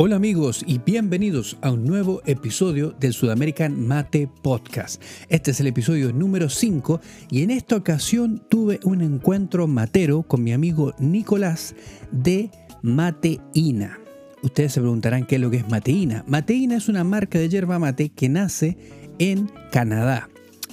Hola amigos y bienvenidos a un nuevo episodio del Sudamerican Mate Podcast. Este es el episodio número 5 y en esta ocasión tuve un encuentro matero con mi amigo Nicolás de Mateína. Ustedes se preguntarán qué es lo que es Mateína. Mateína es una marca de yerba mate que nace en Canadá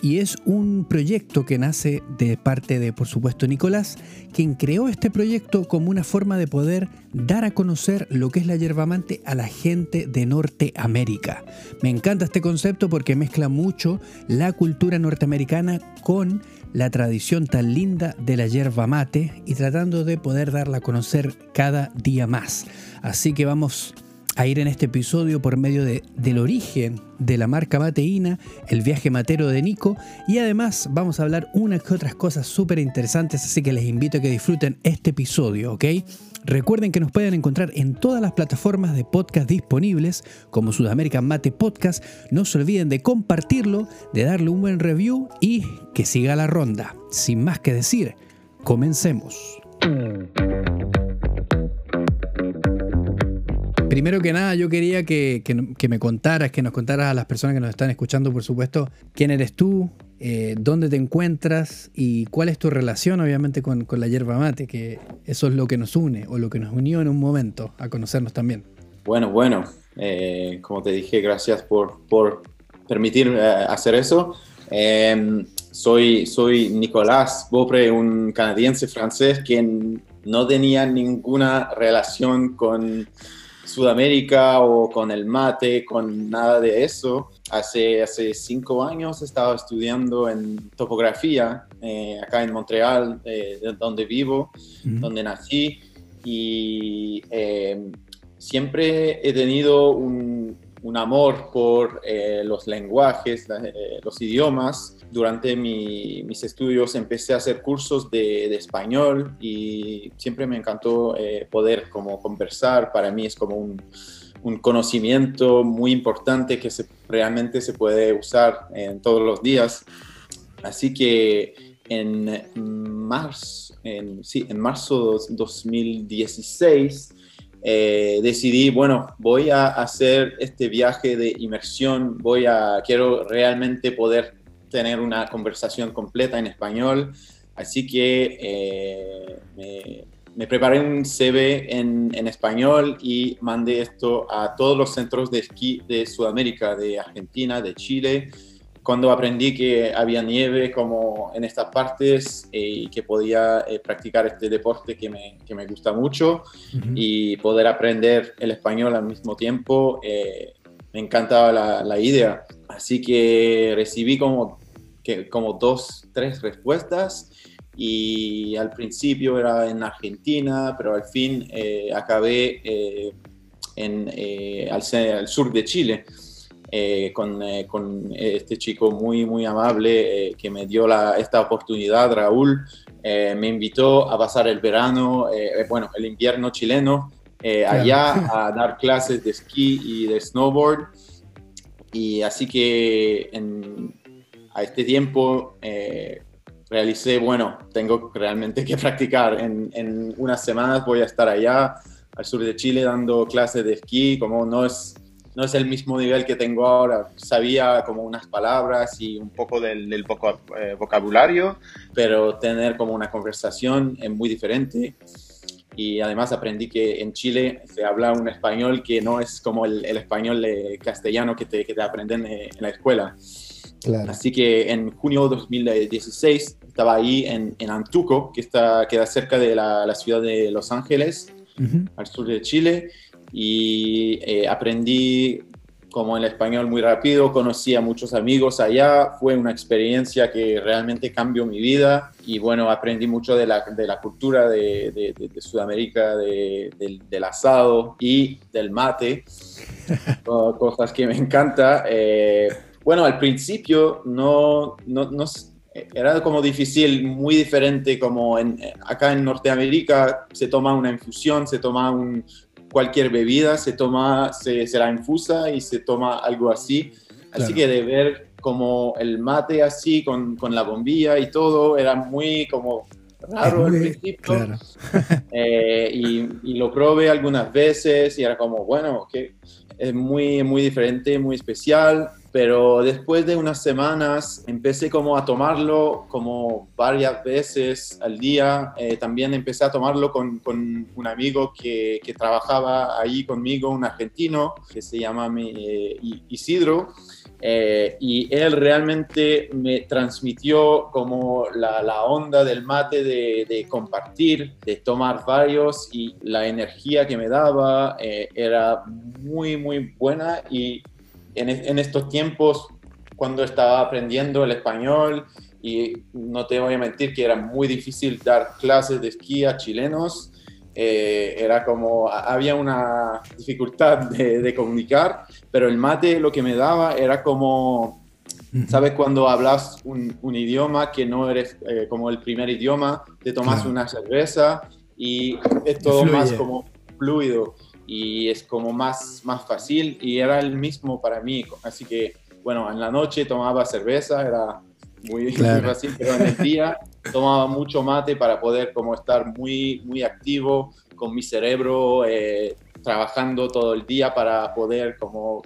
y es un proyecto que nace de parte de, por supuesto, Nicolás, quien creó este proyecto como una forma de poder dar a conocer lo que es la yerba mate a la gente de Norteamérica. Me encanta este concepto porque mezcla mucho la cultura norteamericana con la tradición tan linda de la yerba mate y tratando de poder darla a conocer cada día más. Así que vamos a ir en este episodio por medio de, del origen de la marca Mateína, el viaje matero de Nico y además vamos a hablar unas que otras cosas súper interesantes, así que les invito a que disfruten este episodio, ¿ok? Recuerden que nos pueden encontrar en todas las plataformas de podcast disponibles como Sudamerican Mate Podcast. No se olviden de compartirlo, de darle un buen review y que siga la ronda. Sin más que decir, comencemos. Primero que nada, yo quería que, me contaras, que nos contaras a las personas que nos están escuchando, por supuesto, quién eres tú, eh, dónde te encuentras y cuál es tu relación, obviamente, con, la yerba mate, que eso es lo que nos une o lo que nos unió en un momento a conocernos también. Bueno, bueno, eh, como te dije, gracias por, por permitirme eh, hacer eso. Em, soy, soy Nicolás Bopre, un canadiense francés quien no tenía ninguna relación con Sudamérica o con el mate, con nada de eso. Hace, hace cinco años estaba estudiando en topografía eh, acá en Montreal, eh, donde vivo, donde nací, y eh, siempre he tenido un, un amor por los lenguajes, los idiomas, durante mis estudios empecé a hacer cursos de, español y siempre me encantó eh, poder como conversar. Para mí es como un, conocimiento muy importante que realmente se puede usar en todos los días. Así que en marzo, en, sí, en marzo 2016 eh, decidí, bueno, voy a hacer este viaje de inmersión, voy a, quiero realmente poder tener una conversación completa en español. Así que eh, me, preparé un CV en, en, español y mandé esto a todos los centros de esquí de Sudamérica, de Argentina, de Chile. Cuando aprendí que había nieve como en estas partes eh, y que podía eh, practicar este deporte que me, que me gusta mucho y poder aprender el español al mismo tiempo, me encantaba la, la idea. Así que recibí como que, como dos, tres respuestas y al principio era en Argentina, pero al fin eh, acabé eh, en, eh, al, sur de Chile. Con, con, este chico muy, muy amable que me dio la, esta oportunidad, Raúl, me invitó a pasar el verano, bueno, el invierno chileno, allá a dar clases de esquí y de snowboard. Y así que en, a este tiempo eh, realicé, bueno, tengo realmente que practicar. En, en, unas semanas voy a estar allá al sur de Chile dando clases de esquí, como no es, no es el mismo nivel que tengo ahora. Sabía como unas palabras y un poco del, del eh, vocabulario, pero tener como una conversación es muy diferente. Y además aprendí que en Chile se habla un español que no es como el, el español castellano que te, que te aprenden en la escuela. Así que en junio de 2016 estaba ahí en, en Antuco, que está, queda cerca de la, la ciudad de Los Ángeles, al sur de Chile, y eh, aprendí como el español muy rápido, conocí a muchos amigos allá, fue una experiencia que realmente cambió mi vida y bueno, aprendí mucho de la, de la cultura de, de, Sudamérica, del, del, asado y del mate, cosas que me encanta. Eh, bueno, al principio no, no, no, era como difícil, muy diferente como en, acá en Norteamérica se toma una infusión, se toma un, cualquier bebida, se toma, se, se la infusa y se toma algo así. Así que de ver como el mate así con, con, la bombilla y todo, era muy como raro al principio. Eh, y, y, lo probé algunas veces y era como, bueno, que es muy, muy diferente, muy especial pero después de unas semanas empecé como a tomarlo como varias veces al día. Eh, también empecé a tomarlo con, con un amigo que, que, trabajaba ahí conmigo, un argentino que se llama eh, Isidro. Eh, y él realmente me transmitió como la, la onda del mate de, de, compartir, de tomar varios y la energía que me daba era muy, muy buena y en, estos tiempos, cuando estaba aprendiendo el español, y no te voy a mentir que era muy difícil dar clases de esquí a chilenos, eh, era como, había una dificultad de, comunicar, pero el mate lo que me daba era como, ¿sabes? Cuando hablas un, idioma que no eres eh, como el primer idioma, te tomas una cerveza y es todo más como fluido y es como más, más fácil y era el mismo para mí. Así que, bueno, en la noche tomaba cerveza, era muy, fácil, pero en el día tomaba mucho mate para poder como estar muy, muy activo con mi cerebro, eh, trabajando todo el día para poder como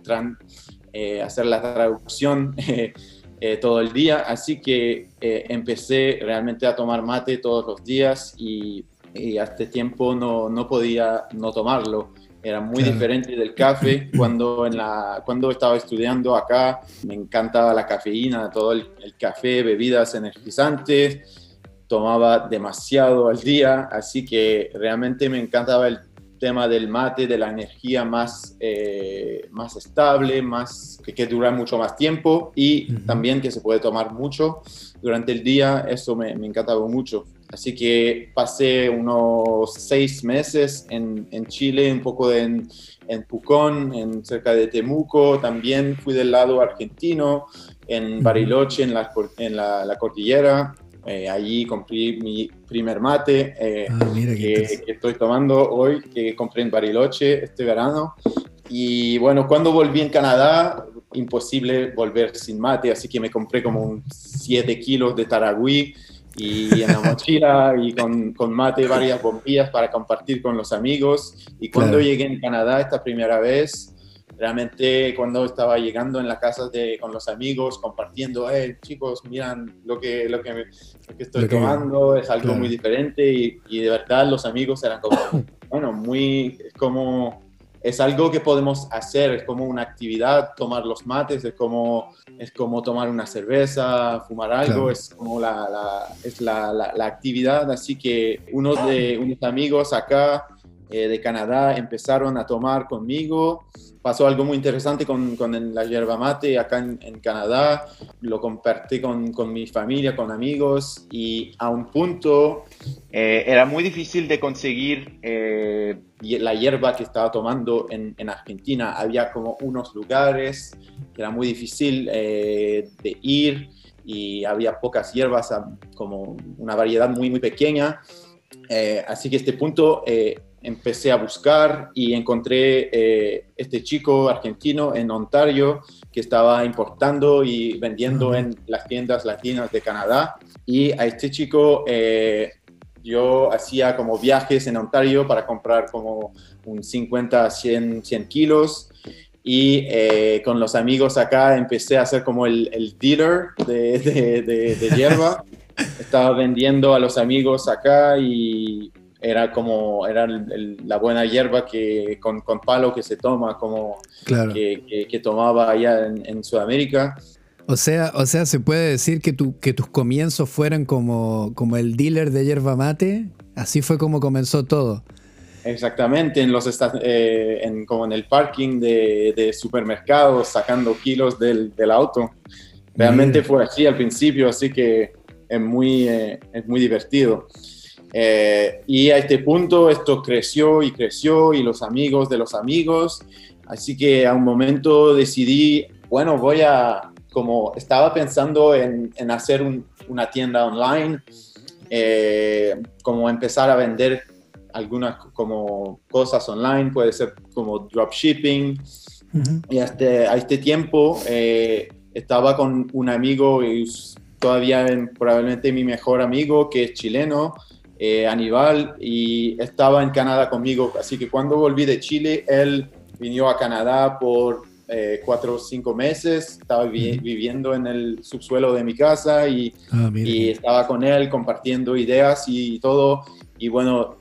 eh, hacer la traducción. Eh, todo el día, así que empecé realmente a tomar mate todos los días y, y hasta este tiempo no, no podía no tomarlo era muy diferente del café. Cuando, en la, cuando estaba estudiando acá, me encantaba la cafeína, todo el, café, bebidas energizantes, tomaba demasiado al día, así que realmente me encantaba el tema del mate, de la energía más, eh, más estable, más, que, que, dura mucho más tiempo y también que se puede tomar mucho durante el día, eso me, me encantaba mucho. Así que pasé unos seis meses en, en Chile, un poco en, en, Pucón, en, cerca de Temuco. También fui del lado argentino, en Bariloche, en la, en la, cordillera. Eh, allí compré mi primer mate eh, ah, que, que, estoy tomando hoy, que compré en Bariloche este verano. Y bueno, cuando volví en Canadá, imposible volver sin mate, así que me compré como 7 kilos de taragüí y en la mochila y con, con, mate varias bombillas para compartir con los amigos. Y cuando llegué en Canadá esta primera vez, realmente cuando estaba llegando en la casa de, con los amigos, compartiendo, eh, chicos, miran lo que, lo que, lo que estoy tomando, es algo muy diferente y, y, de verdad los amigos eran como, bueno, muy, como es algo que podemos hacer, es como una actividad, tomar los mates, es como, es como tomar una cerveza, fumar algo, es como la, la es la, la, actividad, así que unos de unos amigos acá eh, de Canadá empezaron a tomar conmigo pasó algo muy interesante con, con la yerba mate acá en, Canadá. Lo compartí con, con, mi familia, con amigos y a un punto eh, era muy difícil de conseguir eh, la hierba que estaba tomando en, en, Argentina. Había como unos lugares que era muy difícil de ir y había pocas hierbas, como una variedad muy, muy pequeña. así que este punto empecé a buscar y encontré eh, este chico argentino en Ontario que estaba importando y vendiendo en las tiendas latinas de Canadá. Y a este chico eh, yo hacía como viajes en Ontario para comprar como un 50 100, 100 kilos. Y eh, con los amigos acá empecé a hacer como el, el dealer de, de, de, de hierba. Estaba vendiendo a los amigos acá y era como era la buena hierba que con, con, palo que se toma como que, que, tomaba allá en, Sudamérica o sea, o sea, se puede decir que, tu, que tus comienzos fueran como, como el dealer de hierba mate. Así fue como comenzó todo. Exactamente, en los eh, en, como en el parking de, de supermercados, sacando kilos del, del auto. Realmente fue así al principio, así que es muy, eh, es muy divertido. Eh, y a este punto esto creció y creció y los amigos de los amigos. Así que a un momento decidí, bueno, voy a, como estaba pensando en, en hacer una tienda online, eh, como empezar a vender algunas como cosas online, puede ser como dropshipping. Y hasta, a este tiempo eh, estaba con un amigo y todavía probablemente mi mejor amigo, que es chileno, eh, Aníbal, y estaba en Canadá conmigo. Así que cuando volví de Chile, él vino a Canadá por eh, cuatro o cinco meses, estaba viviendo en el subsuelo de mi casa y, ah, y, estaba con él compartiendo ideas y todo. Y bueno,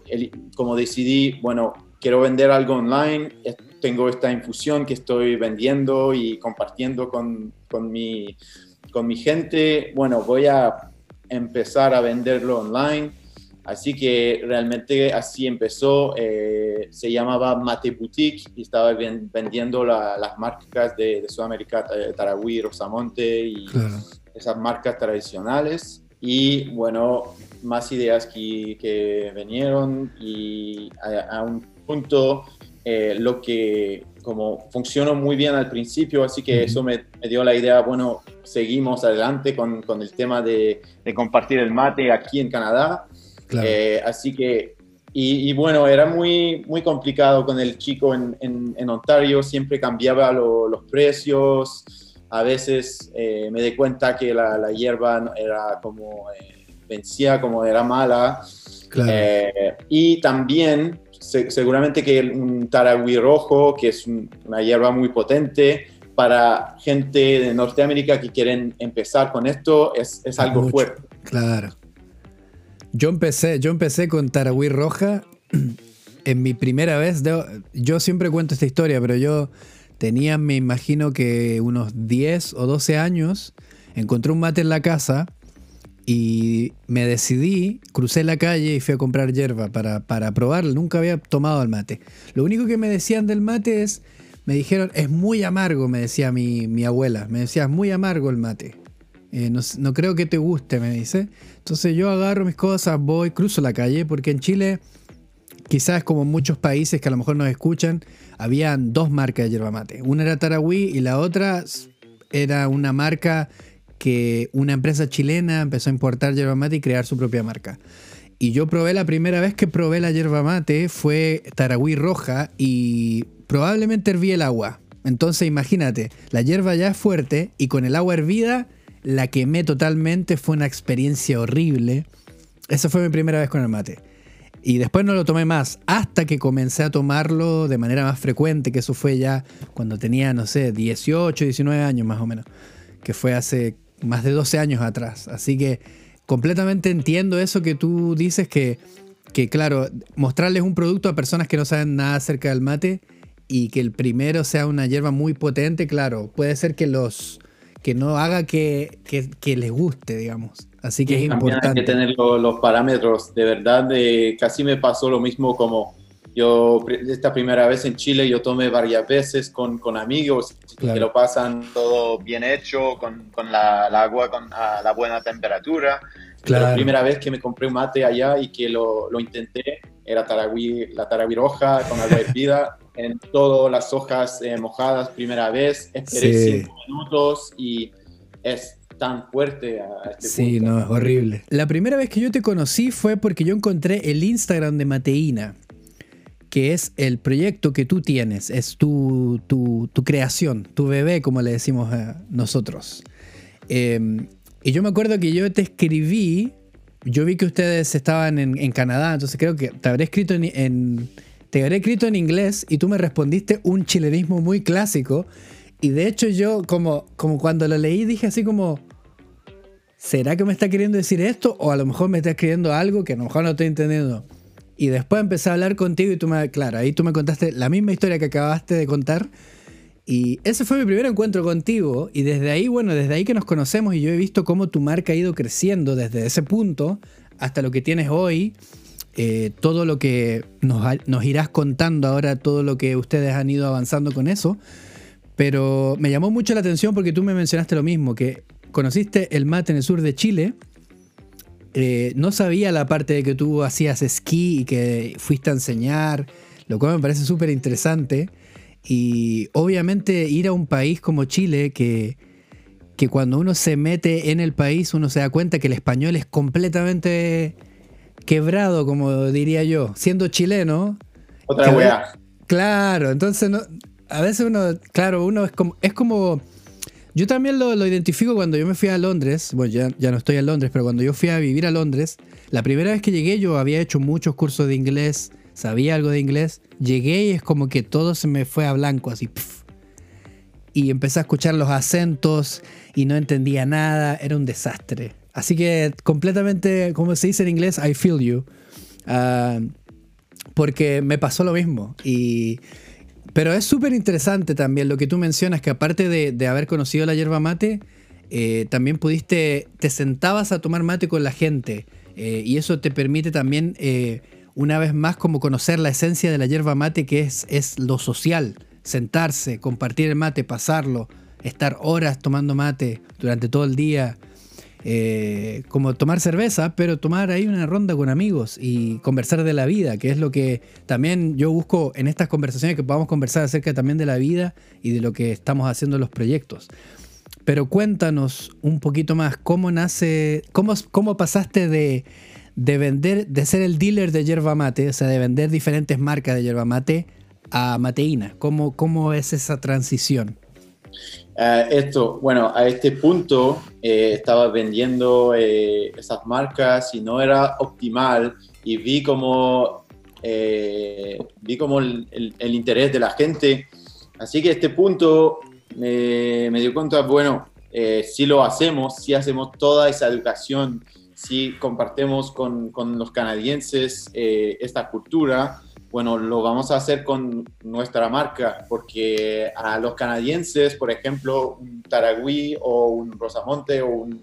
como decidí, bueno, quiero vender algo online, tengo esta infusión que estoy vendiendo y compartiendo con, con, mi, con mi gente, bueno, voy a empezar a venderlo online Así que realmente así empezó, eh, se llamaba Mate Boutique y estaba vendiendo las marcas de, Sudamérica, eh, Taragüí, Rosamonte y esas marcas tradicionales. Y bueno, más ideas que, que vinieron y a, un punto eh, lo que como funcionó muy bien al principio, así que eso me, dio la idea, bueno, seguimos adelante con, con el tema de, de compartir el mate aquí en Canadá eh, así que, y, bueno, era muy, muy complicado con el chico en, en, Ontario, siempre cambiaba los precios, a veces eh, me di cuenta que la, la hierba era como, eh, vencía como era mala. y también seguramente que un taragüí rojo, que es una hierba muy potente, para gente de Norteamérica que quieren empezar con esto, es, es algo fuerte. Claro. Yo empecé, yo empecé con Tarahui Roja en mi primera vez. yo siempre cuento esta historia, pero yo tenía, me imagino que unos 10 o 12 años. Encontré un mate en la casa y me decidí, crucé la calle y fui a comprar hierba para, para probarlo. Nunca había tomado el mate. Lo único que me decían del mate es, me dijeron, es muy amargo, me decía mi, mi abuela. Me decía, es muy amargo el mate. Eh, no, creo que te guste, me dice. Entonces yo agarro mis cosas, voy, cruzo la calle, porque en Chile, quizás como en muchos países que a lo mejor nos escuchan, habían dos marcas de yerba mate. Una era Tarahui y la otra era una marca que una empresa chilena empezó a importar yerba mate y crear su propia marca. Y yo probé la primera vez que probé la yerba mate fue Tarahui roja y probablemente herví el agua. Entonces imagínate, la hierba ya es fuerte y con el agua hervida la quemé totalmente, fue una experiencia horrible. Esa fue mi primera vez con el mate. Y después no lo tomé más, hasta que comencé a tomarlo de manera más frecuente, que eso fue ya cuando tenía, no sé, 18, 19 años más o menos, que fue hace más de 12 años atrás. Así que completamente entiendo eso que tú dices, que, que claro, mostrarles un producto a personas que no saben nada acerca del mate y que el primero sea una hierba muy potente, claro, puede ser que los que no haga que, que, les guste, digamos. Así que es importante. Hay que tener los, parámetros. De verdad, de, casi me pasó lo mismo como yo, esta primera vez en Chile, yo tomé varias veces con, con amigos que lo pasan todo bien hecho, con, con la, agua con, a la buena temperatura. La primera vez que me compré un mate allá y que lo, lo intenté, era taragüí, la taragüí roja con agua hervida en todas las hojas eh, mojadas primera vez, esperé cinco minutos y es tan fuerte a este Sí, no, es horrible. La primera vez que yo te conocí fue porque yo encontré el Instagram de Mateína, que es el proyecto que tú tienes, es tu, tu, creación, tu bebé, como le decimos a nosotros. Em, y yo me acuerdo que yo te escribí, yo vi que ustedes estaban en, Canadá, entonces creo que te habré escrito en te habré escrito en inglés y tú me respondiste un chilenismo muy clásico. Y de hecho yo como, como cuando lo leí dije así como, ¿será que me está queriendo decir esto? O a lo mejor me está escribiendo algo que a lo mejor no estoy entendiendo. Y después empecé a hablar contigo y tú me, claro, ahí tú me contaste la misma historia que acabaste de contar. Y ese fue mi primer encuentro contigo. Y desde ahí, bueno, desde ahí que nos conocemos y yo he visto cómo tu marca ha ido creciendo desde ese punto hasta lo que tienes hoy. Eh, todo lo que nos, irás contando ahora, todo lo que ustedes han ido avanzando con eso. Pero me llamó mucho la atención porque tú me mencionaste lo mismo, que conociste el mate en el sur de Chile. Eh, no sabía la parte de que tú hacías esquí y que fuiste a enseñar, lo cual me parece súper interesante. Y obviamente ir a un país como Chile, que, que cuando uno se mete en el país, uno se da cuenta que el español es completamente quebrado, como diría yo, siendo chileno. Otra weá. Claro, entonces no, a veces uno, claro, uno es como, es como, Yo también lo, identifico cuando yo me fui a Londres, bueno, ya, ya, no estoy en Londres, pero cuando yo fui a vivir a Londres, la primera vez que llegué yo había hecho muchos cursos de inglés, sabía algo de inglés, llegué y es como que todo se me fue a blanco, así. y empecé a escuchar los acentos y no entendía nada, era un desastre. Así que completamente, como se dice en inglés, I feel you. Ah, porque me pasó lo mismo. Y pero es súper interesante también lo que tú mencionas, que aparte de, haber conocido la yerba mate, eh, también pudiste, te sentabas a tomar mate con la gente. Eh, y eso te permite también, eh, una vez más, como conocer la esencia de la yerba mate, que es, es lo social. Sentarse, compartir el mate, pasarlo, estar horas tomando mate durante todo el día. Eh, como tomar cerveza, pero tomar ahí una ronda con amigos y conversar de la vida, que es lo que también yo busco en estas conversaciones, que podamos conversar acerca también de la vida y de lo que estamos haciendo en los proyectos. Pero cuéntanos un poquito más, ¿cómo nace, cómo, cómo pasaste de, de vender, de ser el dealer de yerba mate, o sea, de vender diferentes marcas de yerba mate a mateína? ¿Cómo, cómo es esa transición? Eh, esto, bueno, a este punto eh, estaba vendiendo eh, esas marcas y no era optimal y vi como, vi como el, interés de la gente. Así que a este punto me dio cuenta, bueno, si lo hacemos, si hacemos toda esa educación, si compartimos con, con los canadienses esta cultura, bueno, lo vamos a hacer con nuestra marca, porque a los canadienses, por ejemplo, un Taragüí o un Rosamonte o un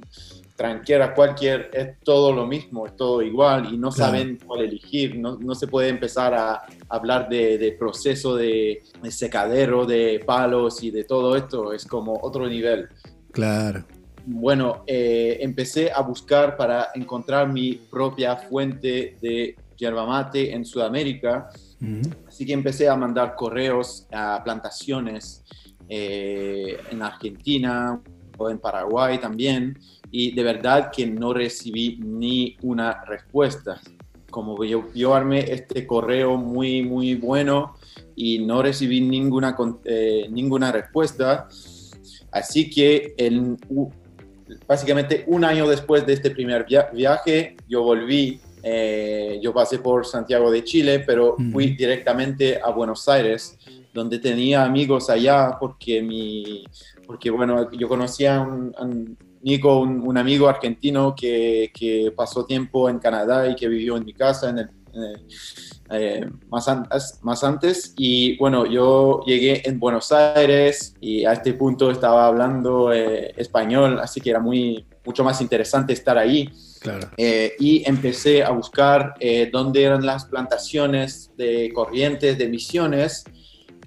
Tranquera, cualquier, es todo lo mismo, es todo igual y no saben cuál elegir, no, no, se puede empezar a hablar de, proceso de, secadero, de palos y de todo esto, es como otro nivel. Claro. Bueno, eh, empecé a buscar para encontrar mi propia fuente de yerba mate en Sudamérica. Así que empecé a mandar correos a plantaciones eh, en Argentina o en Paraguay también. Y de verdad que no recibí ni una respuesta. Como yo, yo armé este correo muy, muy bueno y no recibí ninguna, eh, ninguna respuesta. Así que el, básicamente un año después de este primer viaje, yo volví eh, yo pasé por Santiago de Chile, pero fui directamente a Buenos Aires, donde tenía amigos allá, porque, mi, porque bueno, yo conocía a un, Nico, un, amigo argentino que, que, pasó tiempo en Canadá y que vivió en mi casa en eh, más, antes, más antes. Y bueno, yo llegué en Buenos Aires y a este punto estaba hablando eh, español, así que era muy, mucho más interesante estar ahí. Eh, y empecé a buscar eh, dónde eran las plantaciones de corrientes, de misiones.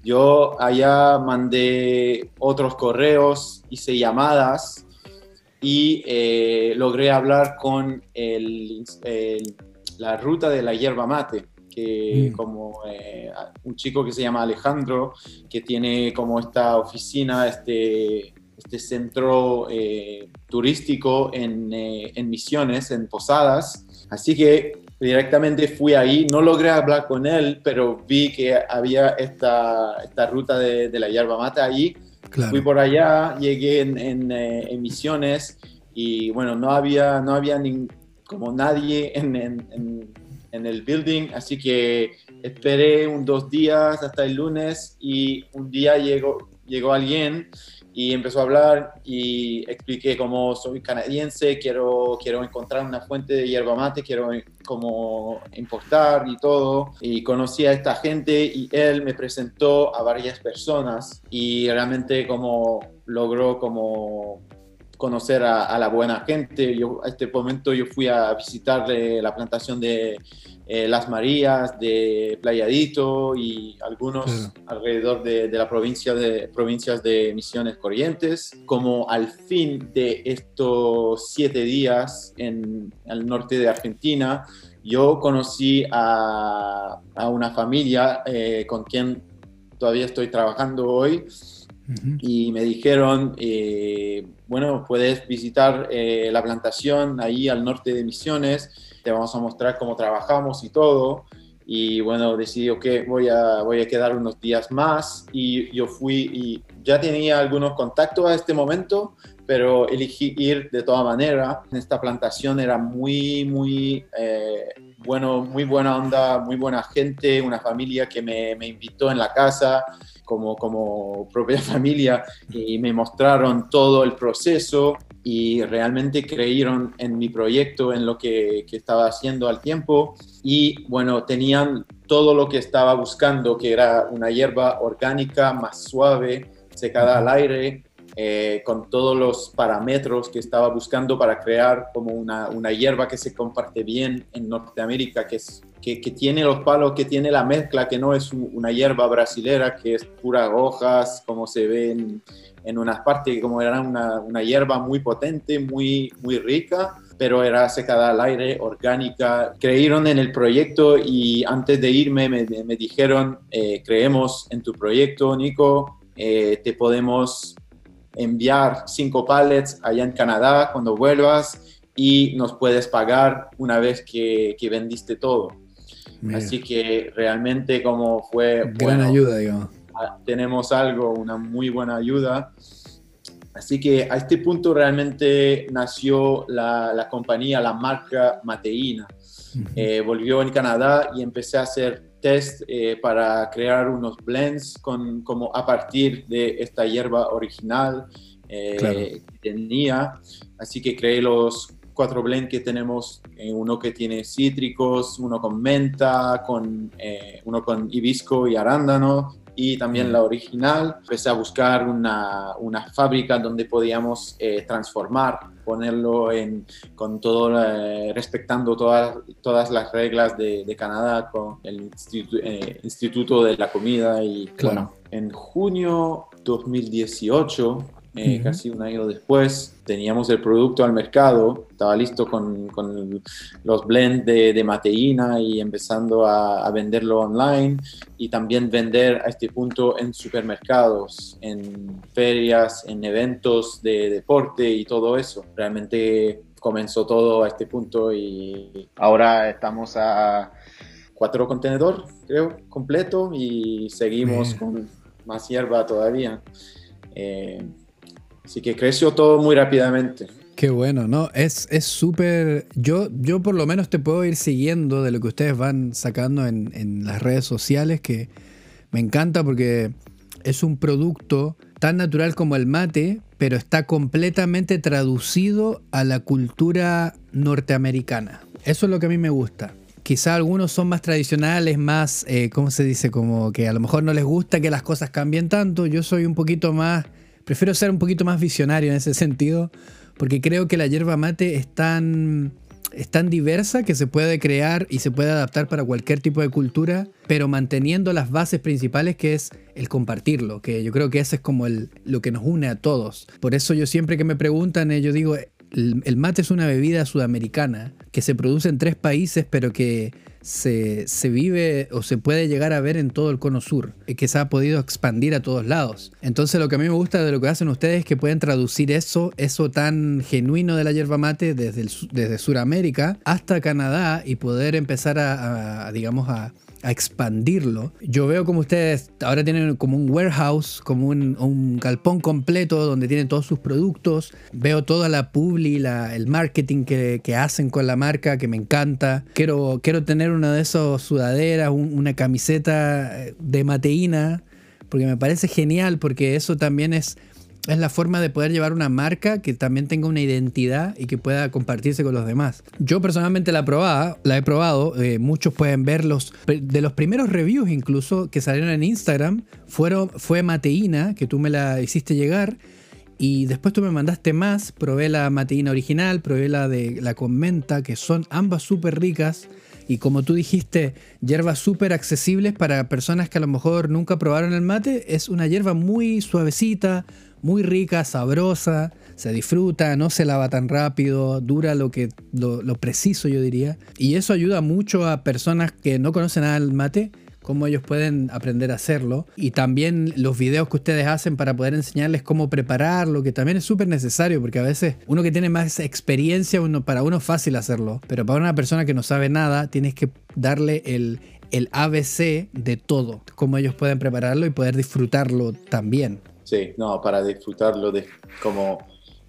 Yo allá mandé otros correos, hice llamadas y eh, logré hablar con el, la ruta de la hierba mate, que mm. como un chico que se llama Alejandro, que tiene como esta oficina, este, este centro eh, turístico en, eh, en, Misiones, en Posadas. Así que directamente fui ahí, no logré hablar con él, pero vi que había esta, esta ruta de, de, la yerba mata ahí. Fui por allá, llegué en, en, eh, Misiones y bueno, no había, no había ni, como nadie en, en el building, así que esperé un dos días hasta el lunes y un día llegó, llegó alguien y empezó a hablar y expliqué cómo soy canadiense, quiero, quiero encontrar una fuente de hierba mate, quiero como importar y todo. Y conocí a esta gente y él me presentó a varias personas y realmente como logró como conocer a, la buena gente. Yo, a este momento yo fui a visitar la plantación de eh, Las Marías, de Playadito y algunos alrededor de, la provincia de provincias de Misiones Corrientes. Como al fin de estos siete días en el norte de Argentina, yo conocí a, a una familia eh, con quien todavía estoy trabajando hoy. Y me dijeron, eh, bueno, puedes visitar la plantación ahí al norte de Misiones te vamos a mostrar cómo trabajamos y todo. y bueno, decidí, ok, voy a, voy a quedar unos días más y yo fui y ya tenía algunos contactos a este momento, pero elegí ir de toda manera. Esta plantación era muy, muy, eh, bueno, muy buena onda, muy buena gente, una familia que me, me invitó en la casa como, como propia familia y me mostraron todo el proceso y realmente creyeron en mi proyecto, en lo que, que, estaba haciendo al tiempo. Y bueno, tenían todo lo que estaba buscando, que era una hierba orgánica más suave, secada al aire, eh, con todos los parámetros que estaba buscando para crear como una, una hierba que se comparte bien en Norteamérica, que, es, que, que, tiene los palos, que tiene la mezcla, que no es una hierba brasilera, que es pura hojas, como se ve en, en unas partes, como era una, una hierba muy potente, muy, muy rica pero era secada al aire, orgánica. Creyeron en el proyecto y antes de irme me, me dijeron, eh, creemos en tu proyecto, Nico, eh, te podemos enviar cinco pallets allá en Canadá cuando vuelvas y nos puedes pagar una vez que, que vendiste todo. Así que realmente como fue... Gran ayuda, digamos. Tenemos algo, una muy buena ayuda. Así que a este punto realmente nació la, la compañía, la marca Mateína. Uh -huh. eh, volvió en Canadá y empecé a hacer test eh, para crear unos blends con, como a partir de esta hierba original eh, claro. que tenía. Así que creé los cuatro blends que tenemos, eh, uno que tiene cítricos, uno con menta, con, uno con hibisco y arándano, y también la original. Empecé a buscar una, una fábrica donde podíamos transformar, ponerlo en, con todo, eh, respetando todas, todas las reglas de, de Canadá con el Instituto, eh, Instituto, de la Comida. Y claro. bueno, en junio 2018 eh, uh -huh. casi un año después, teníamos el producto al mercado, estaba listo con, con los blends de, de, mateína y empezando a, a, venderlo online y también vender a este punto en supermercados, en ferias, en eventos de deporte y todo eso. Realmente comenzó todo a este punto y ahora estamos a cuatro contenedores, creo, completo y seguimos Bien. con más hierba todavía. Eh, Así que creció todo muy rápidamente. Qué bueno, ¿no? Es súper... yo, yo por lo menos te puedo ir siguiendo de lo que ustedes van sacando en, en las redes sociales, que me encanta porque es un producto tan natural como el mate, pero está completamente traducido a la cultura norteamericana. Eso es lo que a mí me gusta. Quizá algunos son más tradicionales, más, eh, ¿cómo se dice? Como que a lo mejor no les gusta que las cosas cambien tanto. Yo soy un poquito más prefiero ser un poquito más visionario en ese sentido, porque creo que la yerba mate es tan, es tan diversa que se puede crear y se puede adaptar para cualquier tipo de cultura, pero manteniendo las bases principales que es el compartirlo, que yo creo que eso es como el, lo que nos une a todos. Por eso yo siempre que me preguntan, eh, yo digo, el mate es una bebida sudamericana que se produce en tres países, pero que se, se, vive o se puede llegar a ver en todo el cono sur, que se ha podido expandir a todos lados. Entonces lo que a mí me gusta de lo que hacen ustedes es que pueden traducir eso, eso tan genuino de la yerba mate desde, el, desde Sudamérica hasta Canadá y poder empezar a, digamos, a a expandirlo. Yo veo como ustedes ahora tienen como un warehouse, como un, un galpón completo donde tienen todos sus productos. Veo toda la publi, el marketing que, que, hacen con la marca, que me encanta. Quiero, quiero tener una de esas sudaderas, un, una camiseta de mateína, porque me parece genial, porque eso también es es la forma de poder llevar una marca que también tenga una identidad y que pueda compartirse con los demás. Yo personalmente la, probaba, la he probado, eh, muchos pueden ver los, de los primeros reviews incluso que salieron en Instagram, fueron, fue Mateína, que tú me la hiciste llegar, y después tú me mandaste más, probé la Mateína original, probé la de la con menta, que son ambas súper ricas. Y como tú dijiste, hierbas súper accesibles para personas que a lo mejor nunca probaron el mate. Es una hierba muy suavecita, muy rica, sabrosa, se disfruta, no se lava tan rápido, dura lo, que, lo, preciso yo diría. Y eso ayuda mucho a personas que no conocen nada del mate, cómo ellos pueden aprender a hacerlo. Y también los videos que ustedes hacen para poder enseñarles cómo prepararlo, que también es súper necesario, porque a veces uno que tiene más experiencia, uno, para uno es fácil hacerlo, pero para una persona que no sabe nada, tienes que darle el, el ABC de todo, cómo ellos pueden prepararlo y poder disfrutarlo también. Sí, no, para disfrutarlo de como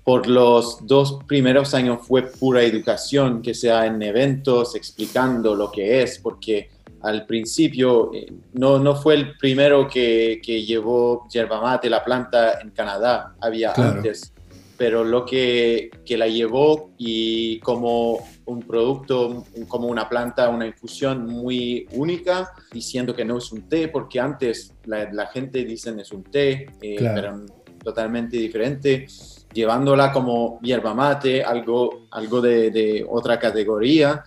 por los dos primeros años fue pura educación, que sea en eventos, explicando lo que es, porque al principio eh, no, no fue el primero que, que llevó yerba mate, la planta en Canadá, había antes, pero lo que, que, la llevó y como un producto, como una planta, una infusión muy única, diciendo que no es un té, porque antes la, la gente dicen es un té, eh, pero totalmente diferente llevándola como hierba mate, algo, algo de, de otra categoría,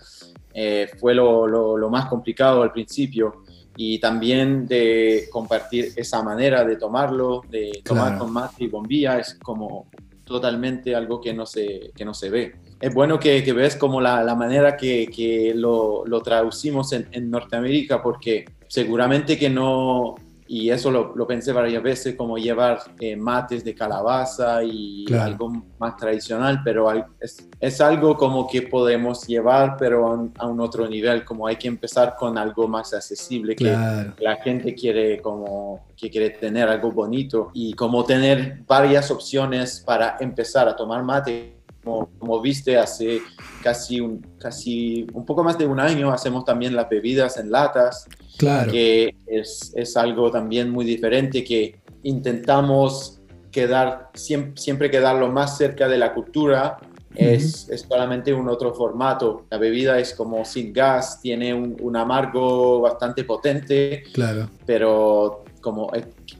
eh, fue lo, lo, más complicado al principio. Y también de compartir esa manera de tomarlo, de tomar con mate y bombilla, es como totalmente algo que no se, que no se ve. Es bueno que, ves como la, la manera que, que lo, lo, traducimos en, en Norteamérica, porque seguramente que no, y eso lo, lo, pensé varias veces, como llevar eh, mates de calabaza y algo más tradicional, pero es, es, algo como que podemos llevar, pero a un, a un, otro nivel, como hay que empezar con algo más accesible, claro. que la gente quiere como que quiere tener algo bonito y como tener varias opciones para empezar a tomar mate. Como, como, viste, hace casi un, casi un poco más de un año hacemos también las bebidas en latas Claro. Que es, es, algo también muy diferente que intentamos quedar, siempre, siempre quedar lo más cerca de la cultura. Es, es, solamente un otro formato. La bebida es como sin gas, tiene un, un amargo bastante potente, claro. pero como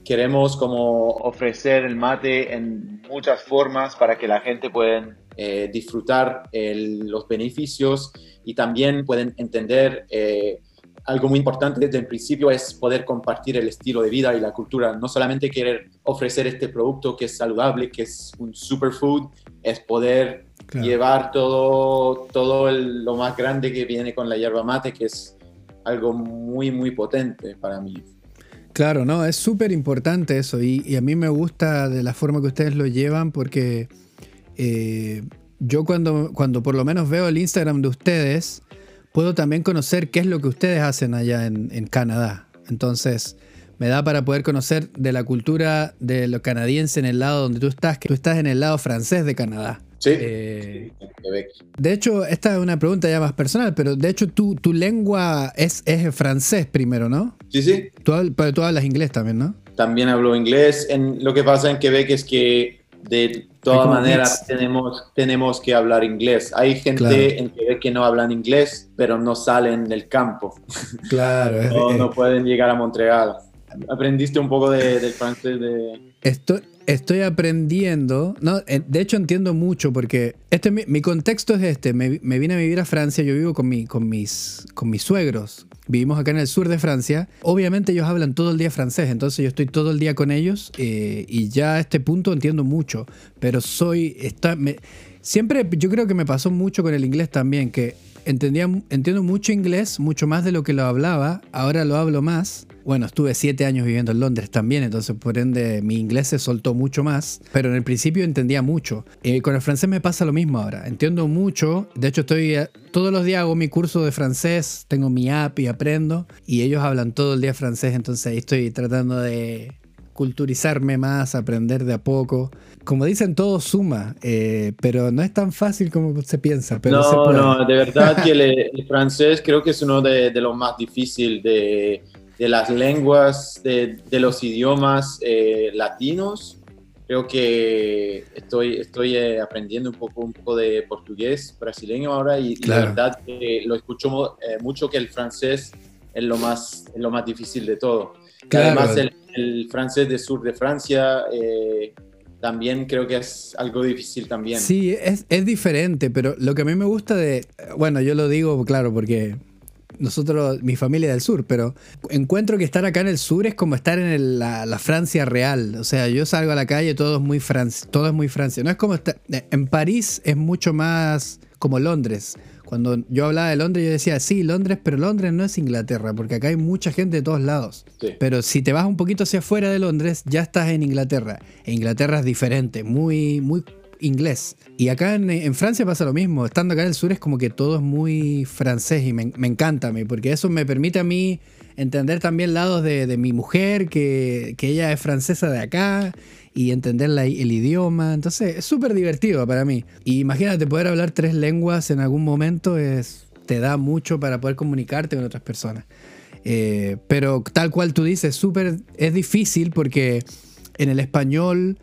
queremos como ofrecer el mate en muchas formas para que la gente pueda eh, disfrutar el, los beneficios y también pueden entender eh, algo muy importante desde el principio es poder compartir el estilo de vida y la cultura. No solamente querer ofrecer este producto que es saludable, que es un superfood, es poder claro. llevar todo, todo el, lo más grande que viene con la hierba mate, que es algo muy, muy potente para mí. Claro, no, es súper importante eso y, a mí me gusta de la forma que ustedes lo llevan porque eh, yo cuando, cuando por lo menos veo el Instagram de ustedes, puedo también conocer qué es lo que ustedes hacen allá en, en, Canadá. Entonces, me da para poder conocer de la cultura de lo canadiense en el lado donde tú estás, que tú estás en el lado francés de Canadá. Sí. Eh, de hecho, esta es una pregunta ya más personal, pero de hecho tu, tu lengua es, es francés primero, ¿no? Sí, sí. Tú, pero tú hablas inglés también, ¿no? También hablo inglés. En, lo que pasa en Quebec es que de todas maneras tenemos, tenemos que hablar inglés. Hay gente claro. en Quebec que no hablan inglés, pero no salen del campo. Claro. no, no, pueden llegar a Montreal. ¿Aprendiste un poco de, del francés? De... Estoy, estoy aprendiendo. No, eh, de hecho entiendo mucho porque este, mi, contexto es este. Me, vine a vivir a Francia, yo vivo con, mi, con, mis, con mis suegros. Vivimos acá en el sur de Francia. Obviamente ellos hablan todo el día francés, entonces yo estoy todo el día con ellos eh, y ya a este punto entiendo mucho. Pero soy... Está, siempre yo creo que me pasó mucho con el inglés también, que entendía, entiendo mucho inglés, mucho más de lo que lo hablaba, ahora lo hablo más. Bueno, estuve siete años viviendo en Londres también, entonces por ende mi inglés se soltó mucho más, pero en el principio entendía mucho. Eh, con el francés me pasa lo mismo ahora, entiendo mucho, de hecho estoy todos los días hago mi curso de francés, tengo mi app y aprendo, y ellos hablan todo el día francés, entonces ahí estoy tratando de culturizarme más, aprender de a poco. Como dicen, todo suma, eh, pero no es tan fácil como se piensa. Pero no, se no, de verdad que el, el, francés creo que es uno de, de los más difíciles de, de, las lenguas, de, de los idiomas eh, latinos. Creo que estoy, estoy eh, aprendiendo un poco, un poco de portugués brasileño ahora y, claro. y la verdad que lo escucho eh, mucho que el francés es lo más, es lo más difícil de todo. Claro. Además, el, el, francés del sur de Francia también creo que es algo difícil también. Sí, es, es, diferente, pero lo que a mí me gusta de, bueno, yo lo digo, claro, porque nosotros, mi familia del sur, pero encuentro que estar acá en el sur es como estar en el, la, la, Francia real. O sea, yo salgo a la calle, todo es muy Francia, todo es muy Francia. No es como estar, en París es mucho más como Londres. Cuando yo hablaba de Londres, yo decía, sí, Londres, pero Londres no es Inglaterra, porque acá hay mucha gente de todos lados. Sí. Pero si te vas un poquito hacia afuera de Londres, ya estás en Inglaterra. E Inglaterra es diferente, muy, muy inglés. Y acá en, Francia pasa lo mismo. Estando acá en el sur es como que todo es muy francés y me, encanta a mí, porque eso me permite a mí entender también lados de, mi mujer, que, ella es francesa de acá, y entender el idioma. Entonces es súper divertido para mí. Imagínate, poder hablar tres lenguas en algún momento es, te da mucho para poder comunicarte con otras personas. Eh, pero tal cual tú dices, súper es difícil porque en el español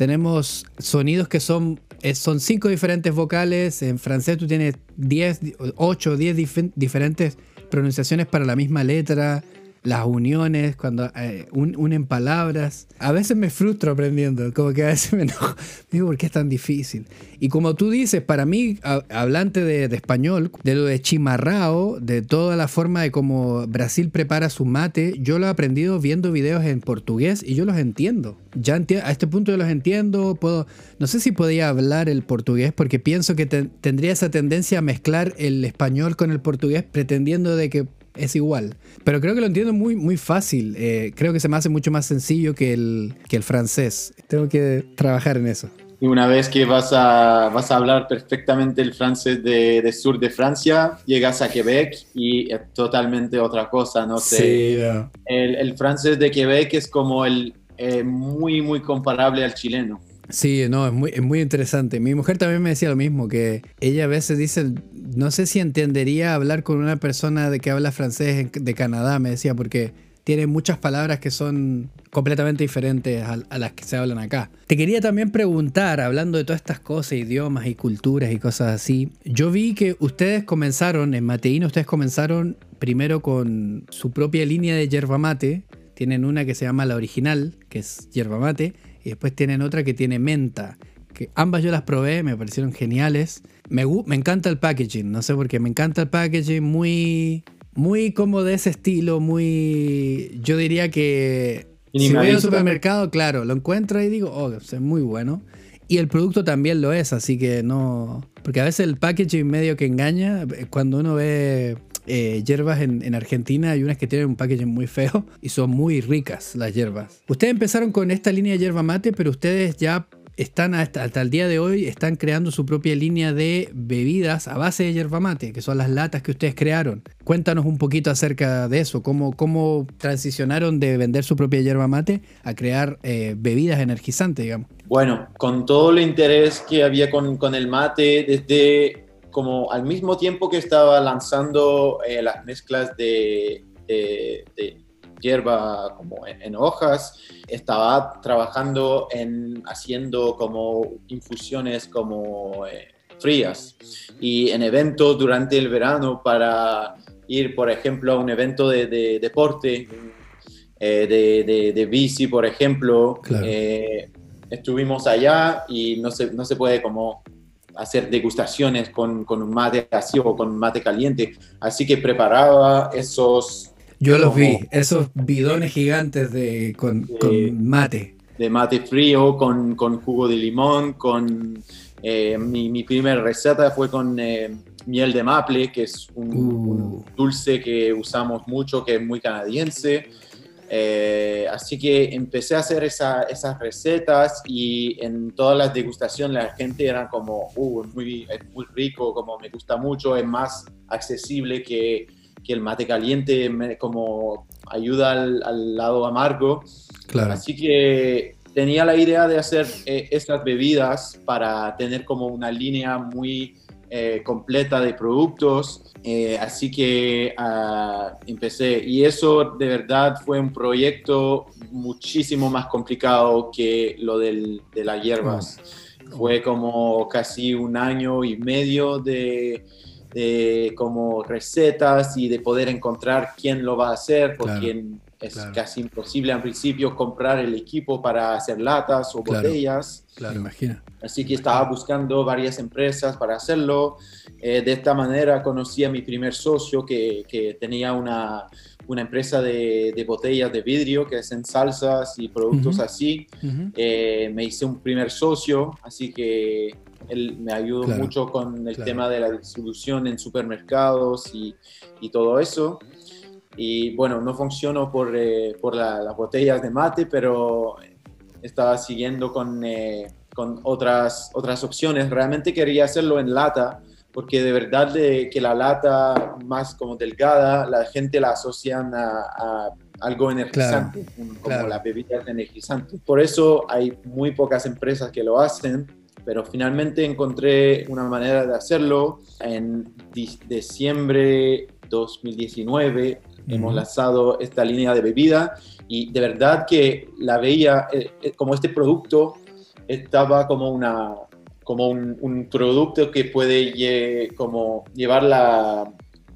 tenemos sonidos que son, son cinco diferentes vocales. En francés tú tienes 10, 8 o 10 diferentes pronunciaciones para la misma letra las uniones, cuando eh, unen palabras. A veces me frustro aprendiendo, como que a veces me enojo. Digo, ¿por qué es tan difícil? Y como tú dices, para mí, hablante de, español, de lo de chimarrao, de toda la forma de cómo Brasil prepara su mate, yo lo he aprendido viendo videos en portugués y yo los entiendo. Ya a este punto yo los entiendo, puedo, no sé si podía hablar el portugués porque pienso que tendría esa tendencia a mezclar el español con el portugués pretendiendo de que es igual. Pero creo que lo entiendo muy, muy fácil. Eh, creo que se me hace mucho más sencillo que el, que el francés. Tengo que trabajar en eso. Y una vez que vas a, vas a hablar perfectamente el francés de, de sur de Francia, llegas a Quebec y es totalmente otra cosa, no sé. el, el, francés de Quebec es como el eh, muy, muy comparable al chileno. Sí, no, es muy, es muy interesante. Mi mujer también me decía lo mismo, que ella a veces dice, no sé si entendería hablar con una persona de que habla francés de Canadá, me decía, porque tiene muchas palabras que son completamente diferentes a, las que se hablan acá. Te quería también preguntar, hablando de todas estas cosas, idiomas y culturas y cosas así, yo vi que ustedes comenzaron, en Mateíno ustedes comenzaron primero con su propia línea de yerba mate, tienen una que se llama la original, que es yerba mate, y después tienen otra que tiene menta. Que ambas yo las probé, me parecieron geniales. Me, me encanta el packaging, no sé por qué, me encanta el packaging muy, muy como de ese estilo, muy, yo diría que si voy al supermercado, claro, lo encuentro y digo, oh, es muy bueno. Y el producto también lo es, así que no, porque a veces el packaging medio que engaña, cuando uno ve eh, hierbas en, Argentina hay unas que tienen un packaging muy feo y son muy ricas las hierbas. Ustedes empezaron con esta línea de hierba mate, pero ustedes ya están hasta, el día de hoy están creando su propia línea de bebidas a base de yerba mate, que son las latas que ustedes crearon. Cuéntanos un poquito acerca de eso, cómo, cómo transicionaron de vender su propia yerba mate a crear eh, bebidas energizantes, digamos. Bueno, con todo el interés que había con, con el mate desde como al mismo tiempo que estaba lanzando eh, las mezclas de, hierba como en, hojas, estaba trabajando en haciendo como infusiones como eh, frías y en eventos durante el verano para ir, por ejemplo, a un evento de, deporte, eh, de, bici, por ejemplo. estuvimos allá y no se, no se puede como hacer degustaciones con, con un mate así o con mate caliente. Así que preparaba esos... Yo los vi, esos bidones gigantes de, con, con mate. De mate frío, con, con jugo de limón, con... Eh, mi, mi, primera receta fue con eh, miel de maple, que es un, un, uh. dulce que usamos mucho, que es muy canadiense. Eh, así que empecé a hacer esas recetas y en todas las degustaciones la gente era como, uh, muy, es muy rico, como me gusta mucho, es más accesible que, que el mate caliente, como ayuda al, lado amargo. Claro. Así que tenía la idea de hacer eh, estas bebidas para tener como una línea muy eh, completa de productos eh, así que ah, empecé. Y eso de verdad fue un proyecto muchísimo más complicado que lo del, de las hierbas. Fue como casi un año y medio de, como recetas y de poder encontrar quién lo va a hacer, porque es casi imposible al principio comprar el equipo para hacer latas o botellas. Claro, imagina. Así que estaba buscando varias empresas para hacerlo. Eh, de esta manera conocí a mi primer socio que, que tenía una, una empresa de, de, botellas de vidrio que hacen salsas y productos así. Eh, me hice un primer socio, así que él me ayudó mucho con el tema de la distribución en supermercados y, y todo eso. Y bueno, no funcionó por, eh, por las botellas de mate, pero estaba siguiendo con con otras, otras opciones. Realmente quería hacerlo en lata, porque de verdad de que la lata más como delgada, la gente la asocian a, algo energizante, como la bebida energizante. Por eso hay muy pocas empresas que lo hacen, pero finalmente encontré una manera de hacerlo. En diciembre 2019 hemos lanzado esta línea de bebida y de verdad que la veía eh, eh, como este producto estaba como una como un, producto que puede como llevar la,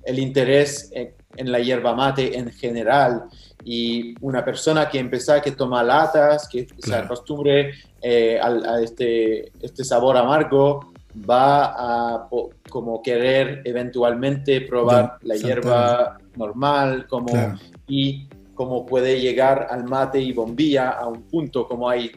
el interés en, la hierba mate en general. Y una persona que empieza que toma latas, que se acostumbre eh, a, este, este sabor amargo, va a como querer eventualmente probar la hierba normal como, y como puede llegar al mate y bombilla a un punto, como hay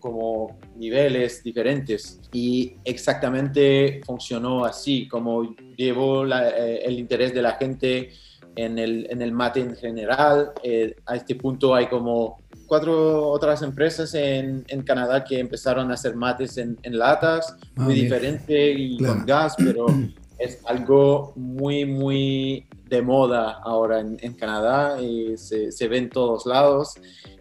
como niveles diferentes. Y exactamente funcionó así, como llevó eh, el interés de la gente en el, en el mate en general. Eh, a este punto hay como cuatro otras empresas en, en, Canadá que empezaron a hacer mates en, en latas, ah, muy diferente y con gas, pero es algo muy, muy de moda ahora en, en Canadá y se, se, ve en todos lados.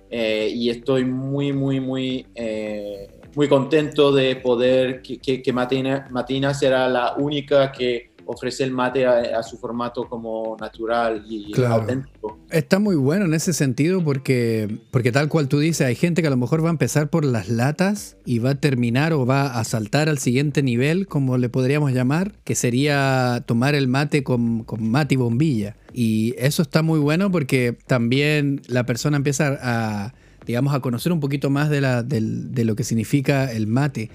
Eh, y estoy muy, muy, muy, eh, muy contento de poder que, que, que Matina, Matina será la única que ofrece el mate a, su formato como natural y auténtico. Está muy bueno en ese sentido porque, porque tal cual tú dices, hay gente que a lo mejor va a empezar por las latas y va a terminar o va a saltar al siguiente nivel, como le podríamos llamar, que sería tomar el mate con, con mate y bombilla. Y eso está muy bueno porque también la persona empieza a digamos, a conocer un poquito más de, la, de, lo que significa el mate.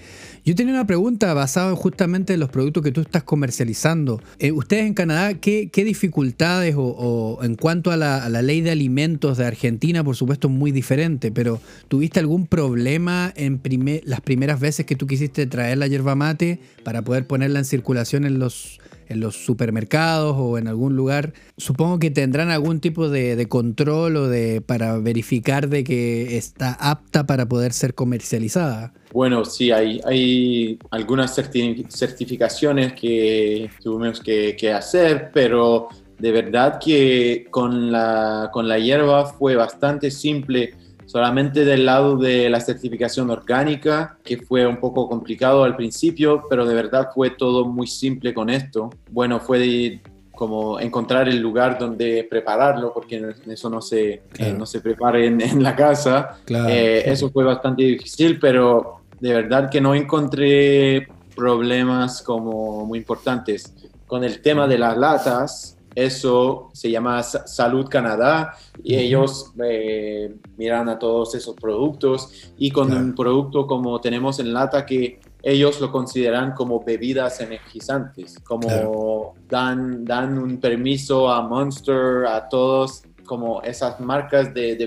Yo tenía una pregunta basada justamente en los productos que tú estás comercializando. Eh, ustedes en Canadá, ¿qué, dificultades o, en cuanto a la, ley de alimentos de Argentina, por supuesto, muy diferente, pero ¿tuviste algún problema en las primeras veces que tú quisiste traer la yerba mate para poder ponerla en circulación en los en los supermercados o en algún lugar, supongo que tendrán algún tipo de, control o de para verificar de que está apta para poder ser comercializada. Bueno, sí, hay, hay algunas certificaciones que tuvimos que, que hacer, pero de verdad que con la, con la hierba fue bastante simple solamente del lado de la certificación orgánica, que fue un poco complicado al principio, pero de verdad fue todo muy simple con esto. Bueno, fue como encontrar el lugar donde prepararlo, porque eso no se, eh, no se prepara en, la casa. Eh, eso fue bastante difícil, pero de verdad que no encontré problemas como muy importantes. Con el tema de las latas, eso se llama Salud Canadá y ellos eh, miran a todos esos productos y con un producto como tenemos en lata que ellos lo consideran como bebidas energizantes, como dan, dan un permiso a Monster, a todos como esas marcas de, de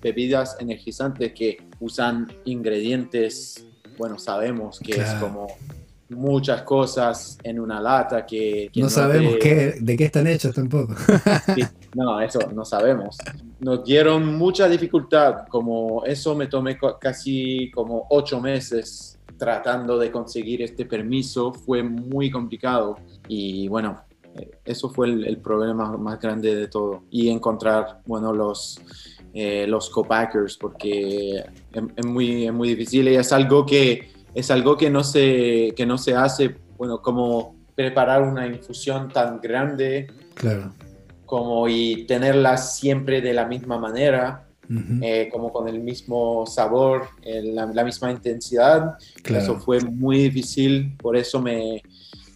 bebidas energizantes que usan ingredientes, bueno, sabemos que es como muchas cosas en una lata que... no, sabemos qué, de qué están hechos tampoco. no, eso no sabemos. Nos dieron mucha dificultad, como eso me tomé casi como ocho meses tratando de conseguir este permiso, fue muy complicado y bueno, eh, eso fue el, problema más grande de todo y encontrar, bueno, los... Eh, los copackers porque es, muy, es muy difícil y es algo que es algo que no se, que no se hace, bueno, como preparar una infusión tan grande claro. como y tenerla siempre de la misma manera, eh, como con el mismo sabor, la, misma intensidad. Eso fue muy difícil, por eso me,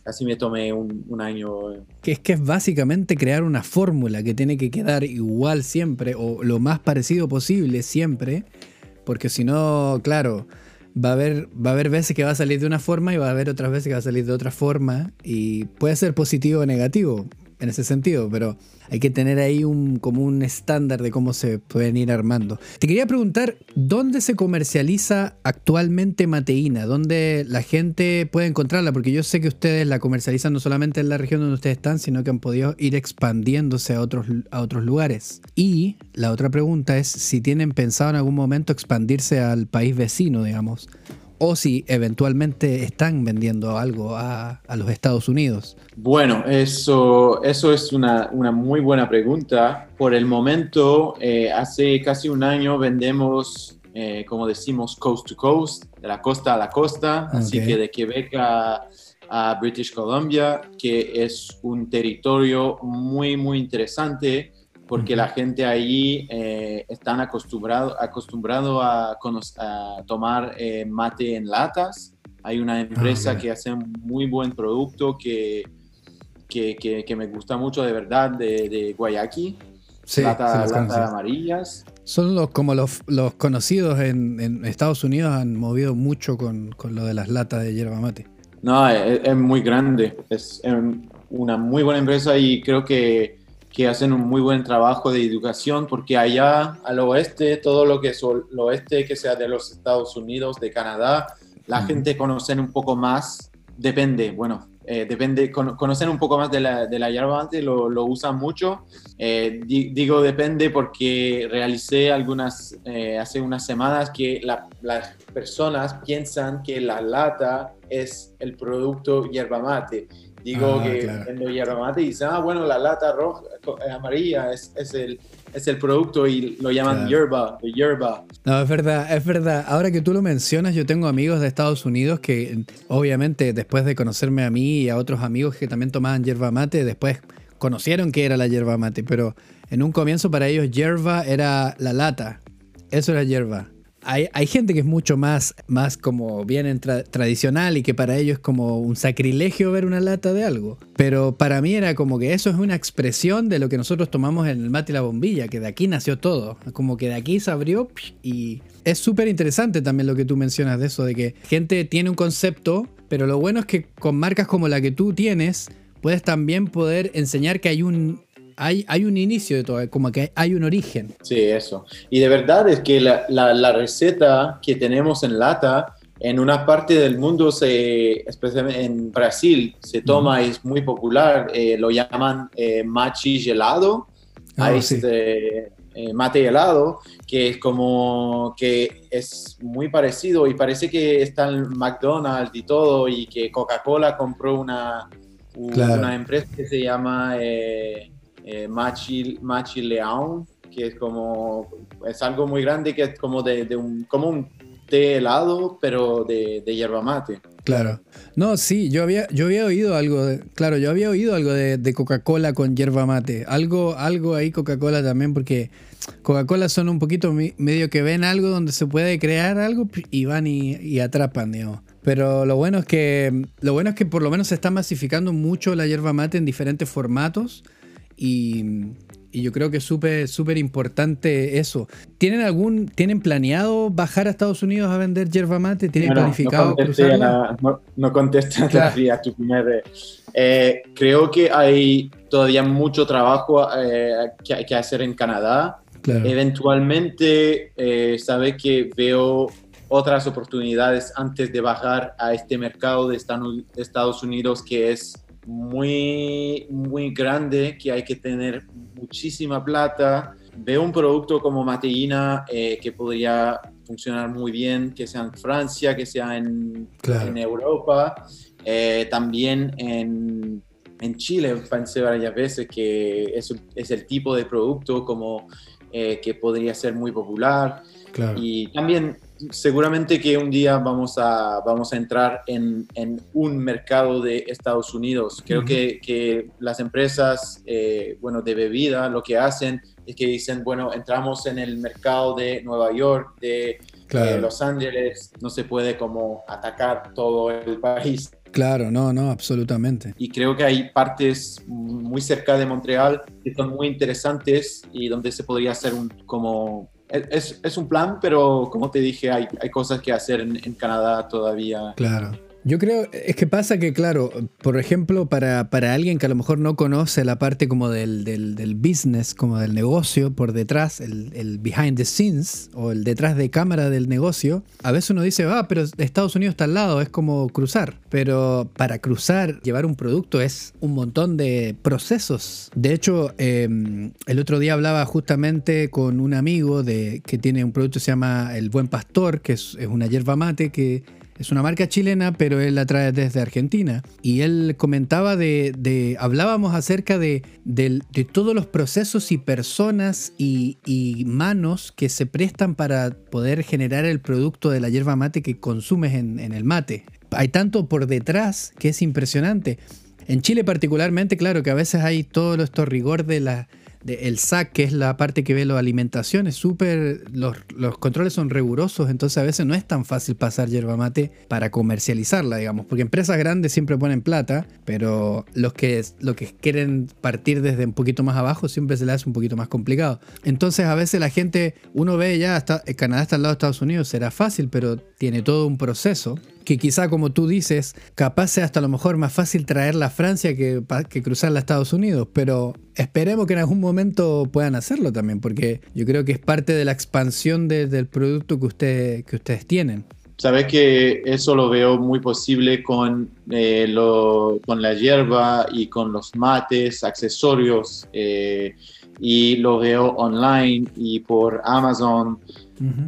casi me tomé un, un, año. Que es que es básicamente crear una fórmula que tiene que quedar igual siempre o lo más parecido posible siempre, porque si no, claro, va a haber, va a haber veces que va a salir de una forma y va a haber otras veces que va a salir de otra forma y puede ser positivo o negativo en ese sentido, pero hay que tener ahí un, como un estándar de cómo se pueden ir armando. Te quería preguntar, ¿dónde se comercializa actualmente Mateína? ¿Dónde la gente puede encontrarla? Porque yo sé que ustedes la comercializan no solamente en la región donde ustedes están, sino que han podido ir expandiéndose a otros, a otros lugares. Y la otra pregunta es si tienen pensado en algún momento expandirse al país vecino, digamos o si eventualmente están vendiendo algo a, los Estados Unidos. Bueno, eso, eso es una, muy buena pregunta. Por el momento, eh, hace casi un año vendemos, eh, como decimos, coast to coast, de la costa a la costa, así que de Quebec a, a British Columbia, que es un territorio muy, muy interesante porque la gente ahí eh, están acostumbrado, acostumbrado a, tomar eh, mate en latas. Hay una empresa ah, que hace un muy buen producto que, que, que, me gusta mucho de verdad, de, de Guayaki. Sí, lata, amarillas. Son los, como los, los conocidos en, en, Estados Unidos, han movido mucho con, con, lo de las latas de hierba mate. No, es, es muy grande, es una muy buena empresa y creo que que hacen un muy buen trabajo de educación, porque allá al oeste, todo lo que es el oeste, que sea de los Estados Unidos, de Canadá, la gente conoce un poco más, depende, bueno, eh, depende, conocen un poco más de la, de la hierba mate, lo, lo usan mucho. Eh, digo depende porque realicé algunas, eh, hace unas semanas que las personas piensan que la lata es el producto hierba mate Digo ah, que claro. hierba mate y dicen, ah, bueno, la lata roja, eh, amarilla es, es, el, es el producto y lo llaman yerba, yerba. No, es verdad, es verdad. Ahora que tú lo mencionas, yo tengo amigos de Estados Unidos que, obviamente, después de conocerme a mí y a otros amigos que también tomaban yerba mate, después conocieron que era la yerba mate, pero en un comienzo para ellos yerba era la lata. Eso era yerba hay, gente que es mucho más, más como bien tradicional y que para ellos es como un sacrilegio ver una lata de algo. Pero para mí era como que eso es una expresión de lo que nosotros tomamos en el mate y la bombilla, que de aquí nació todo. Como que de aquí se abrió y es súper interesante también lo que tú mencionas de eso, de que gente tiene un concepto, pero lo bueno es que con marcas como la que tú tienes, puedes también poder enseñar que hay un, hay, hay un inicio de todo, como que hay un origen. Sí, eso. Y de verdad es que la, la, receta que tenemos en lata, en una parte del mundo, se, especialmente en Brasil, se toma y es muy popular, eh, lo llaman eh, machi gelado. Ah, este, eh, mate helado, que es como que es muy parecido y parece que está en McDonald's y todo y que Coca-Cola compró una, una empresa que se llama eh, eh, Machi, León, que es como, es algo muy grande que es como de, un, como un té helado, pero de, de yerba mate. Claro. No, sí, yo había, yo había oído algo, de, claro, yo había oído algo de, Coca-Cola con yerba mate. Algo, algo ahí Coca-Cola también, porque Coca-Cola son un poquito medio que ven algo donde se puede crear algo y van y, y, atrapan, digamos. Pero lo bueno es que, lo bueno es que por lo menos se está masificando mucho la yerba mate en diferentes formatos y, yo creo que es súper súper importante eso. ¿Tienen algún tienen planeado bajar a Estados Unidos a vender yerba mate? ¿Tienen planificado no cruzarla? no, no contestas a tu primer... Eh, creo que hay todavía mucho trabajo eh, que, que, hacer en Canadá. Eventualmente, eh, sabe que veo otras oportunidades antes de bajar a este mercado de Estados Unidos que es muy, muy grande que hay que tener muchísima plata. Veo un producto como Mateína eh, que podría funcionar muy bien, que sea en Francia, que sea en, en Europa, eh, también en, en, Chile, pensé varias veces que es, es el tipo de producto como eh, que podría ser muy popular. Y también seguramente que un día vamos a, vamos a entrar en, en un mercado de Estados Unidos. Creo que, que, las empresas, eh, bueno, de bebida, lo que hacen es que dicen, bueno, entramos en el mercado de Nueva York, de Los Ángeles, no se puede como atacar todo el país. Claro, no, no, absolutamente. Y creo que hay partes muy cerca de Montreal que son muy interesantes y donde se podría hacer un, como es, es, un plan, pero como te dije, hay, hay cosas que hacer en, en Canadá todavía. Claro. Yo creo, es que pasa que, claro, por ejemplo, para, para alguien que a lo mejor no conoce la parte como del, del, del business, como del negocio por detrás, el, el, behind the scenes o el detrás de cámara del negocio, a veces uno dice, ah, pero Estados Unidos está al lado, es como cruzar. Pero para cruzar, llevar un producto es un montón de procesos. De hecho, em, el otro día hablaba justamente con un amigo de, que tiene un producto que se llama El Buen Pastor, que es, es una yerba mate que es una marca chilena, pero él la trae desde Argentina. Y él comentaba de, hablábamos acerca de, todos los procesos y personas y, manos que se prestan para poder generar el producto de la yerba mate que consumes en, en el mate. Hay tanto por detrás que es impresionante. En Chile particularmente, claro que a veces hay todo esto rigor de la el SAC, que es la parte que ve la alimentación, es súper. Los, controles son rigurosos, entonces a veces no es tan fácil pasar yerba mate para comercializarla, digamos, porque empresas grandes siempre ponen plata, pero los que, que quieren partir desde un poquito más abajo siempre se les hace un poquito más complicado. Entonces a veces la gente, uno ve ya, hasta, Canadá está al lado de Estados Unidos, será fácil, pero tiene todo un proceso que quizá como tú dices, capaz sea hasta lo mejor más fácil traerla a Francia que, que cruzarla a Estados Unidos, pero esperemos que en algún momento puedan hacerlo también, porque yo creo que es parte de la expansión del producto que, usted, que ustedes tienen. Sabes que eso lo veo muy posible con, eh, lo, con la hierba y con los mates, accesorios, eh, y lo veo online y por Amazon,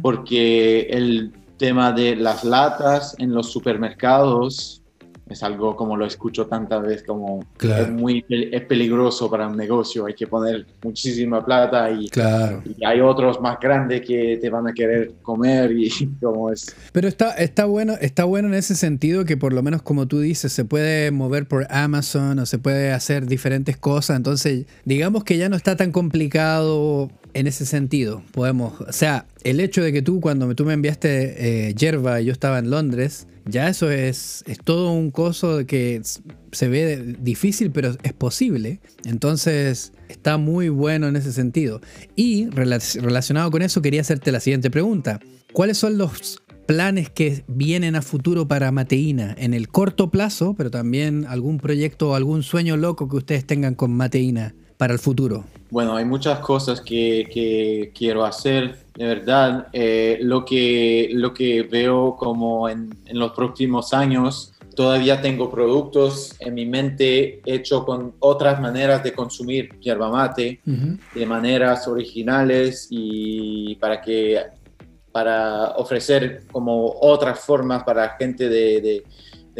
porque el tema de las latas en los supermercados es algo como lo escucho tantas veces como es muy es peligroso para un negocio hay que poner muchísima plata y, claro. y, hay otros más grandes que te van a querer comer y como es. Pero está está bueno está bueno en ese sentido que por lo menos como tú dices se puede mover por Amazon o se puede hacer diferentes cosas. Entonces digamos que ya no está tan complicado en ese sentido, podemos, o sea, el hecho de que tú cuando tú me enviaste eh, yerba y yo estaba en Londres, ya eso es, es todo un coso que se ve difícil, pero es posible. Entonces está muy bueno en ese sentido. Y relacionado con eso quería hacerte la siguiente pregunta. ¿Cuáles son los planes que vienen a futuro para Mateína en el corto plazo, pero también algún proyecto o algún sueño loco que ustedes tengan con Mateína para el futuro? Bueno, hay muchas cosas que, quiero hacer, de verdad. Eh, lo, que, lo que veo como en, los próximos años, todavía tengo productos en mi mente hechos con otras maneras de consumir yerba mate, de maneras originales y para que para ofrecer como otras formas para gente de de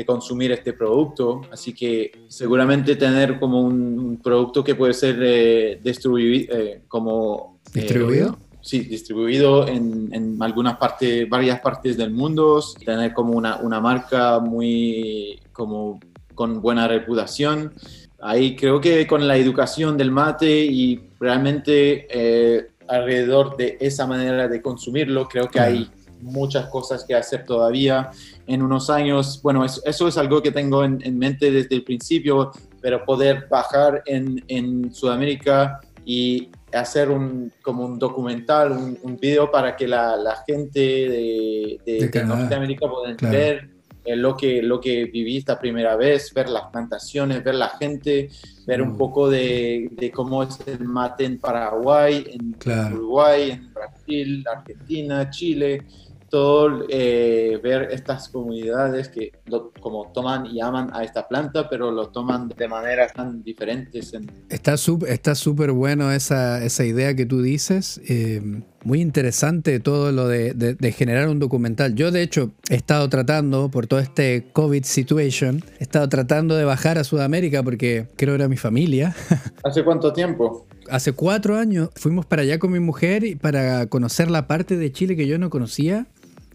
consumir este producto. Así que seguramente tener como un, producto que puede ser eh, distribuido, eh, como... Eh, ¿Distribuido? sí, distribuido en, en, algunas partes, varias partes del mundo, tener como una, una marca muy, como con buena reputación. Ahí creo que con la educación del mate y realmente alrededor de esa manera de consumirlo, creo que hay muchas cosas que hacer todavía en unos años. Bueno, eso, es algo que tengo en, mente desde el principio, pero poder bajar en, en Sudamérica y hacer un, como un documental, un, video para que la, la gente de, de, Norteamérica pueda ver eh, lo, que, lo que viví esta primera vez, ver las plantaciones, ver la gente, ver un mm. poco de, de, cómo es el mate en Paraguay, en Uruguay, en Brasil, Argentina, Chile todo eh, ver estas comunidades que como toman y aman a esta planta, pero lo toman de maneras tan diferentes. Está súper está súper bueno esa, esa, idea que tú dices. Eh, muy interesante todo lo de, de, generar un documental. Yo de hecho he estado tratando, por todo este COVID situation, he estado tratando de bajar a Sudamérica porque creo que era mi familia. ¿Hace cuánto tiempo? Hace cuatro años fuimos para allá con mi mujer para conocer la parte de Chile que yo no conocía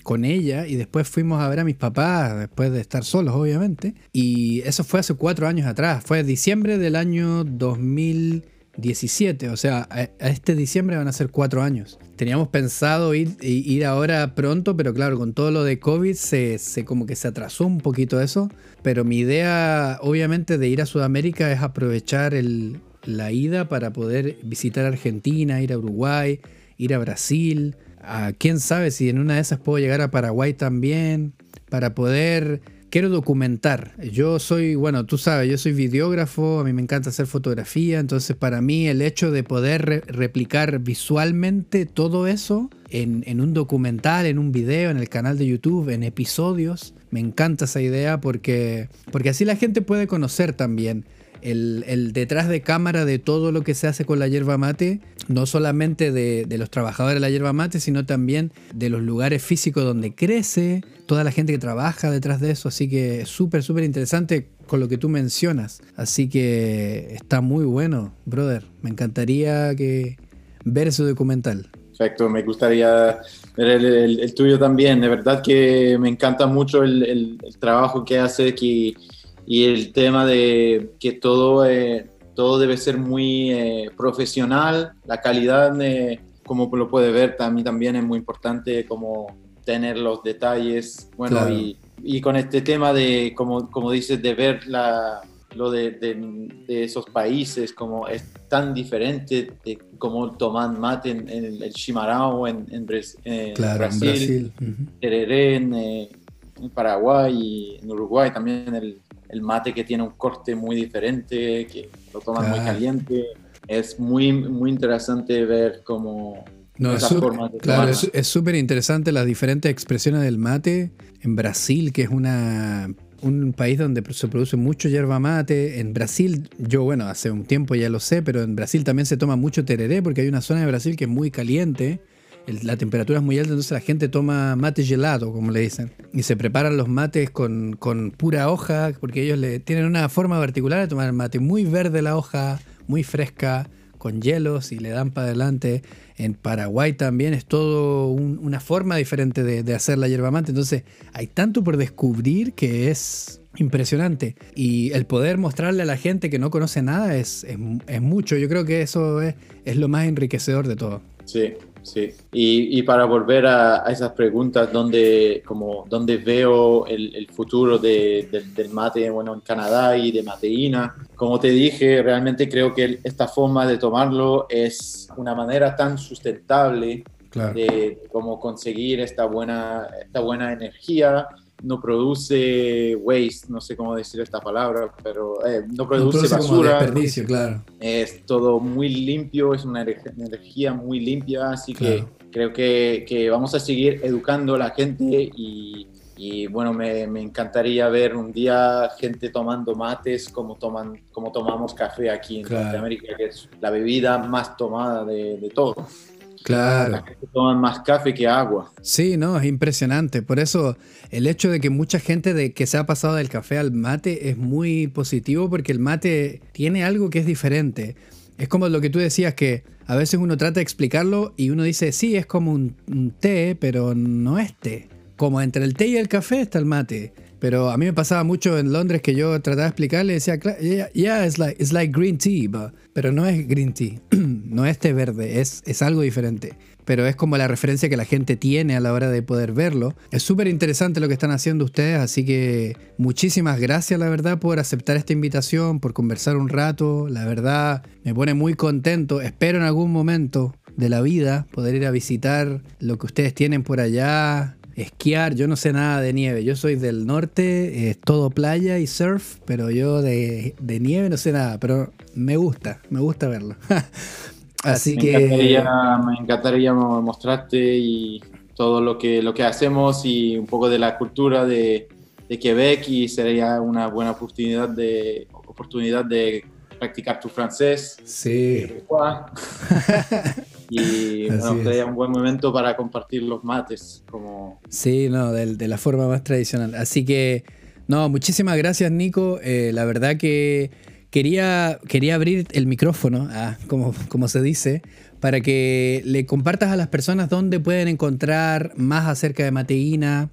con ella y después fuimos a ver a mis papás, después de estar solos, obviamente. Y eso fue hace cuatro años atrás, fue diciembre del año 2017, o sea, a, este diciembre van a ser cuatro años. Teníamos pensado ir, ir ahora pronto, pero claro, con todo lo de COVID se, se como que se atrasó un poquito eso. Pero mi idea, obviamente, de ir a Sudamérica es aprovechar el, la ida para poder visitar Argentina, ir a Uruguay, ir a Brasil quién sabe si en una de esas puedo llegar a Paraguay también, para poder, quiero documentar. Yo soy, bueno, tú sabes, yo soy videógrafo, a mí me encanta hacer fotografía, entonces para mí el hecho de poder replicar visualmente todo eso en, en un documental, en un video, en el canal de YouTube, en episodios, me encanta esa idea porque, porque así la gente puede conocer también el, detrás de cámara de todo lo que se hace con la yerba mate, no solamente de, los trabajadores de la yerba mate, sino también de los lugares físicos donde crece, toda la gente que trabaja detrás de eso, así que súper, súper interesante con lo que tú mencionas. Así que está muy bueno, brother. Me encantaría que ver ese documental. Perfecto, me gustaría ver el, tuyo también. De verdad que me encanta mucho el, trabajo que hace aquí y el tema de que todo, eh, todo debe ser muy eh, profesional, la calidad, de, como lo puede ver, también, también es muy importante como tener los detalles, bueno, y, y, con este tema de, como, como dices, de ver la, lo de, de, esos países, como es tan diferente de cómo toman mate en, el Chimarao, en, en, Brasil, en Brasil. en, eh, en, Paraguay y en Uruguay también el, el mate que tiene un corte muy diferente, que lo toman muy caliente. Es muy, muy interesante ver cómo... No, es claro, es súper interesante las diferentes expresiones del mate. En Brasil, que es una un país donde se produce mucho yerba mate. En Brasil, yo bueno, hace un tiempo ya lo sé, pero en Brasil también se toma mucho tereré porque hay una zona de Brasil que es muy caliente la temperatura es muy alta, entonces la gente toma mate gelado, como le dicen. Y se preparan los mates con, pura hoja, porque ellos tienen una forma particular de tomar el mate. Muy verde la hoja, muy fresca, con hielos y le dan para adelante. En Paraguay también es todo una forma diferente de, hacer la yerba mate. Entonces hay tanto por descubrir que es impresionante. Y el poder mostrarle a la gente que no conoce nada es, es, mucho. Yo creo que eso es, es lo más enriquecedor de todo. Sí, Sí, y, y para volver a, esas preguntas, ¿dónde, como, dónde veo el, el futuro de, del mate bueno, en Canadá y de mateína? Como te dije, realmente creo que esta forma de tomarlo es una manera tan sustentable de cómo conseguir esta buena, esta buena energía no produce waste, no sé cómo decir esta palabra, pero eh, no, produce basura. desperdicio, claro. Es todo muy limpio, es una energía muy limpia, así que creo que, que, vamos a seguir educando a la gente y, y bueno, me, me, encantaría ver un día gente tomando mates como, toman, como tomamos café aquí en Norteamérica, que es la bebida más tomada de, de todo. Claro. toman más café que agua. Sí, no, es impresionante. Por eso el hecho de que mucha gente de que se ha pasado del café al mate es muy positivo porque el mate tiene algo que es diferente. Es como lo que tú decías que a veces uno trata de explicarlo y uno dice, sí, es como un, un té, pero no es té. Como entre el té y el café está el mate. Pero a mí me pasaba mucho en Londres que yo trataba de explicarle decía, yeah, yeah it's, like, it's like green tea, pero no es green tea, no es té verde, es, es algo diferente. Pero es como la referencia que la gente tiene a la hora de poder verlo. Es súper interesante lo que están haciendo ustedes, así que muchísimas gracias, la verdad, por aceptar esta invitación, por conversar un rato. La verdad, me pone muy contento. Espero en algún momento de la vida poder ir a visitar lo que ustedes tienen por allá, esquiar, yo no sé nada de nieve, yo soy del norte, es todo playa y surf, pero yo de, nieve no sé nada, pero me gusta, me gusta verlo. Así me que... Encantaría, me encantaría mostrarte y todo lo que, lo que hacemos y un poco de la cultura de, de Quebec y sería una buena oportunidad de, oportunidad de practicar tu francés. Sí. y bueno, sería un buen momento para compartir los mates. Como... Sí, no, de, la forma más tradicional. Así que, no, muchísimas gracias, Nico. Eh, la verdad que quería, quería abrir el micrófono, ah, como, como se dice, para que le compartas a las personas dónde pueden encontrar más acerca de Mateína,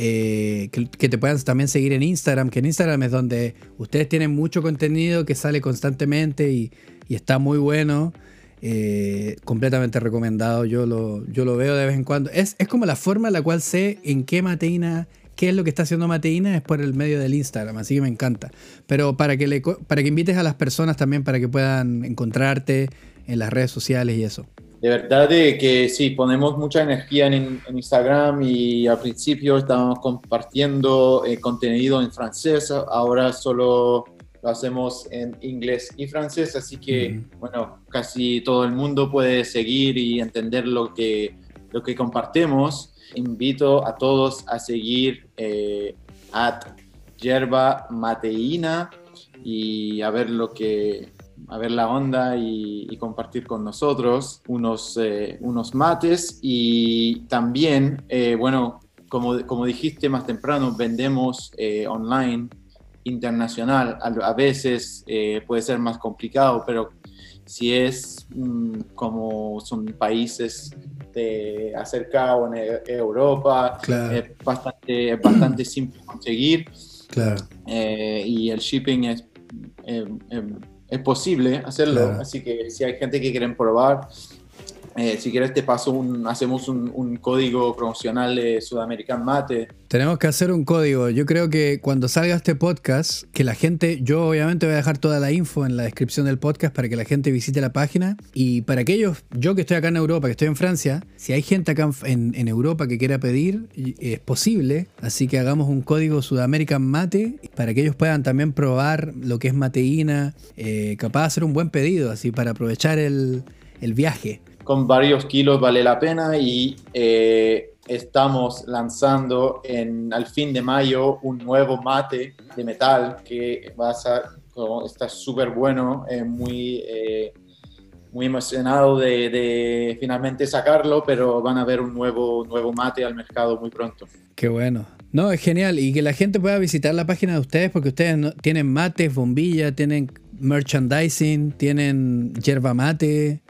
eh, que, te puedan también seguir en Instagram, que en Instagram es donde ustedes tienen mucho contenido que sale constantemente y, está muy bueno. Eh, completamente recomendado, yo lo, yo lo veo de vez en cuando. Es, es como la forma en la cual sé en qué mateína, qué es lo que está haciendo Mateína, es por el medio del Instagram, así que me encanta. Pero para que, le, para que invites a las personas también para que puedan encontrarte en las redes sociales y eso de verdad de que sí, ponemos mucha energía en, Instagram y al principio estábamos compartiendo eh, contenido en francés, ahora solo lo hacemos en inglés y francés, así que bueno, casi todo el mundo puede seguir y entender lo que, lo que compartimos. Invito a todos a seguir eh, at yerba mateína y a ver lo que a ver la onda y, compartir con nosotros unos, eh, unos mates y también, eh, bueno, como, como dijiste más temprano, vendemos eh, online internacional. A, veces puede ser más complicado, pero si es mm, como son países de acercado en e, Europa, es bastante, bastante simple conseguir. Claro. y el shipping es es posible hacerlo. Así que si hay gente que quieren probar, eh, si quieres te paso un, hacemos un, código promocional de Sudamerican Mate. Tenemos que hacer un código. Yo creo que cuando salga este podcast, que la gente, yo obviamente voy a dejar toda la info en la descripción del podcast para que la gente visite la página. Y para aquellos, yo que estoy acá en Europa, que estoy en Francia, si hay gente acá en, Europa que quiera pedir, es posible. Así que hagamos un código Sudamerican Mate para que ellos puedan también probar lo que es mateína. Eh, capaz de hacer un buen pedido, así para aprovechar el viaje con varios kilos vale la pena y eh, estamos lanzando en, al fin de mayo un nuevo mate de metal que va a está súper bueno, eh, muy, eh, muy emocionado de, de, finalmente sacarlo, pero van a ver un nuevo, nuevo mate al mercado muy pronto. Qué bueno. No, es genial y que la gente pueda visitar la página de ustedes porque ustedes tienen mates, bombillas, tienen merchandising, tienen yerba mate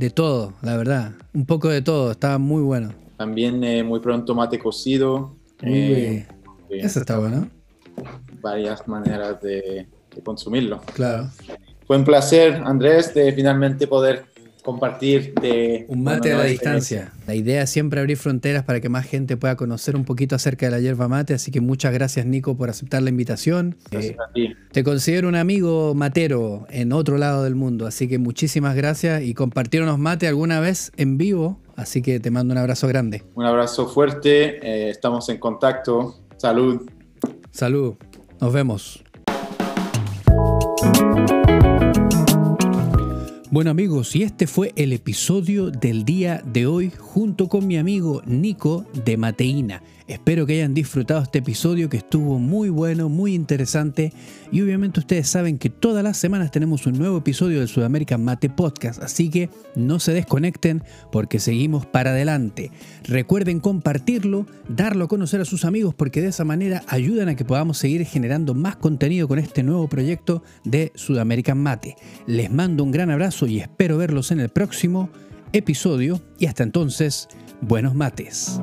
de todo, la verdad. Un poco de todo, estaba muy bueno. También eh, muy pronto mate cocido. Eh, Eso está bueno. Varias maneras de, de, consumirlo. Claro. Fue un placer, Andrés, de finalmente poder compartir de... Un mate a la distancia. La idea es siempre abrir fronteras para que más gente pueda conocer un poquito acerca de la hierba mate, así que muchas gracias Nico por aceptar la invitación. Gracias a ti. Te considero un amigo matero en otro lado del mundo, así que muchísimas gracias y compartir unos mate alguna vez en vivo, así que te mando un abrazo grande. Un abrazo fuerte, eh, estamos en contacto. Salud. Salud. Nos vemos. Bueno amigos, y este fue el episodio del día de hoy junto con mi amigo Nico de Mateína. Espero que hayan disfrutado este episodio que estuvo muy bueno, muy interesante y obviamente ustedes saben que todas las semanas tenemos un nuevo episodio del Sudamerican Mate Podcast, así que no se desconecten porque seguimos para adelante. Recuerden compartirlo, darlo a conocer a sus amigos porque de esa manera ayudan a que podamos seguir generando más contenido con este nuevo proyecto de Sudamerican Mate. Les mando un gran abrazo y espero verlos en el próximo episodio y hasta entonces, buenos mates.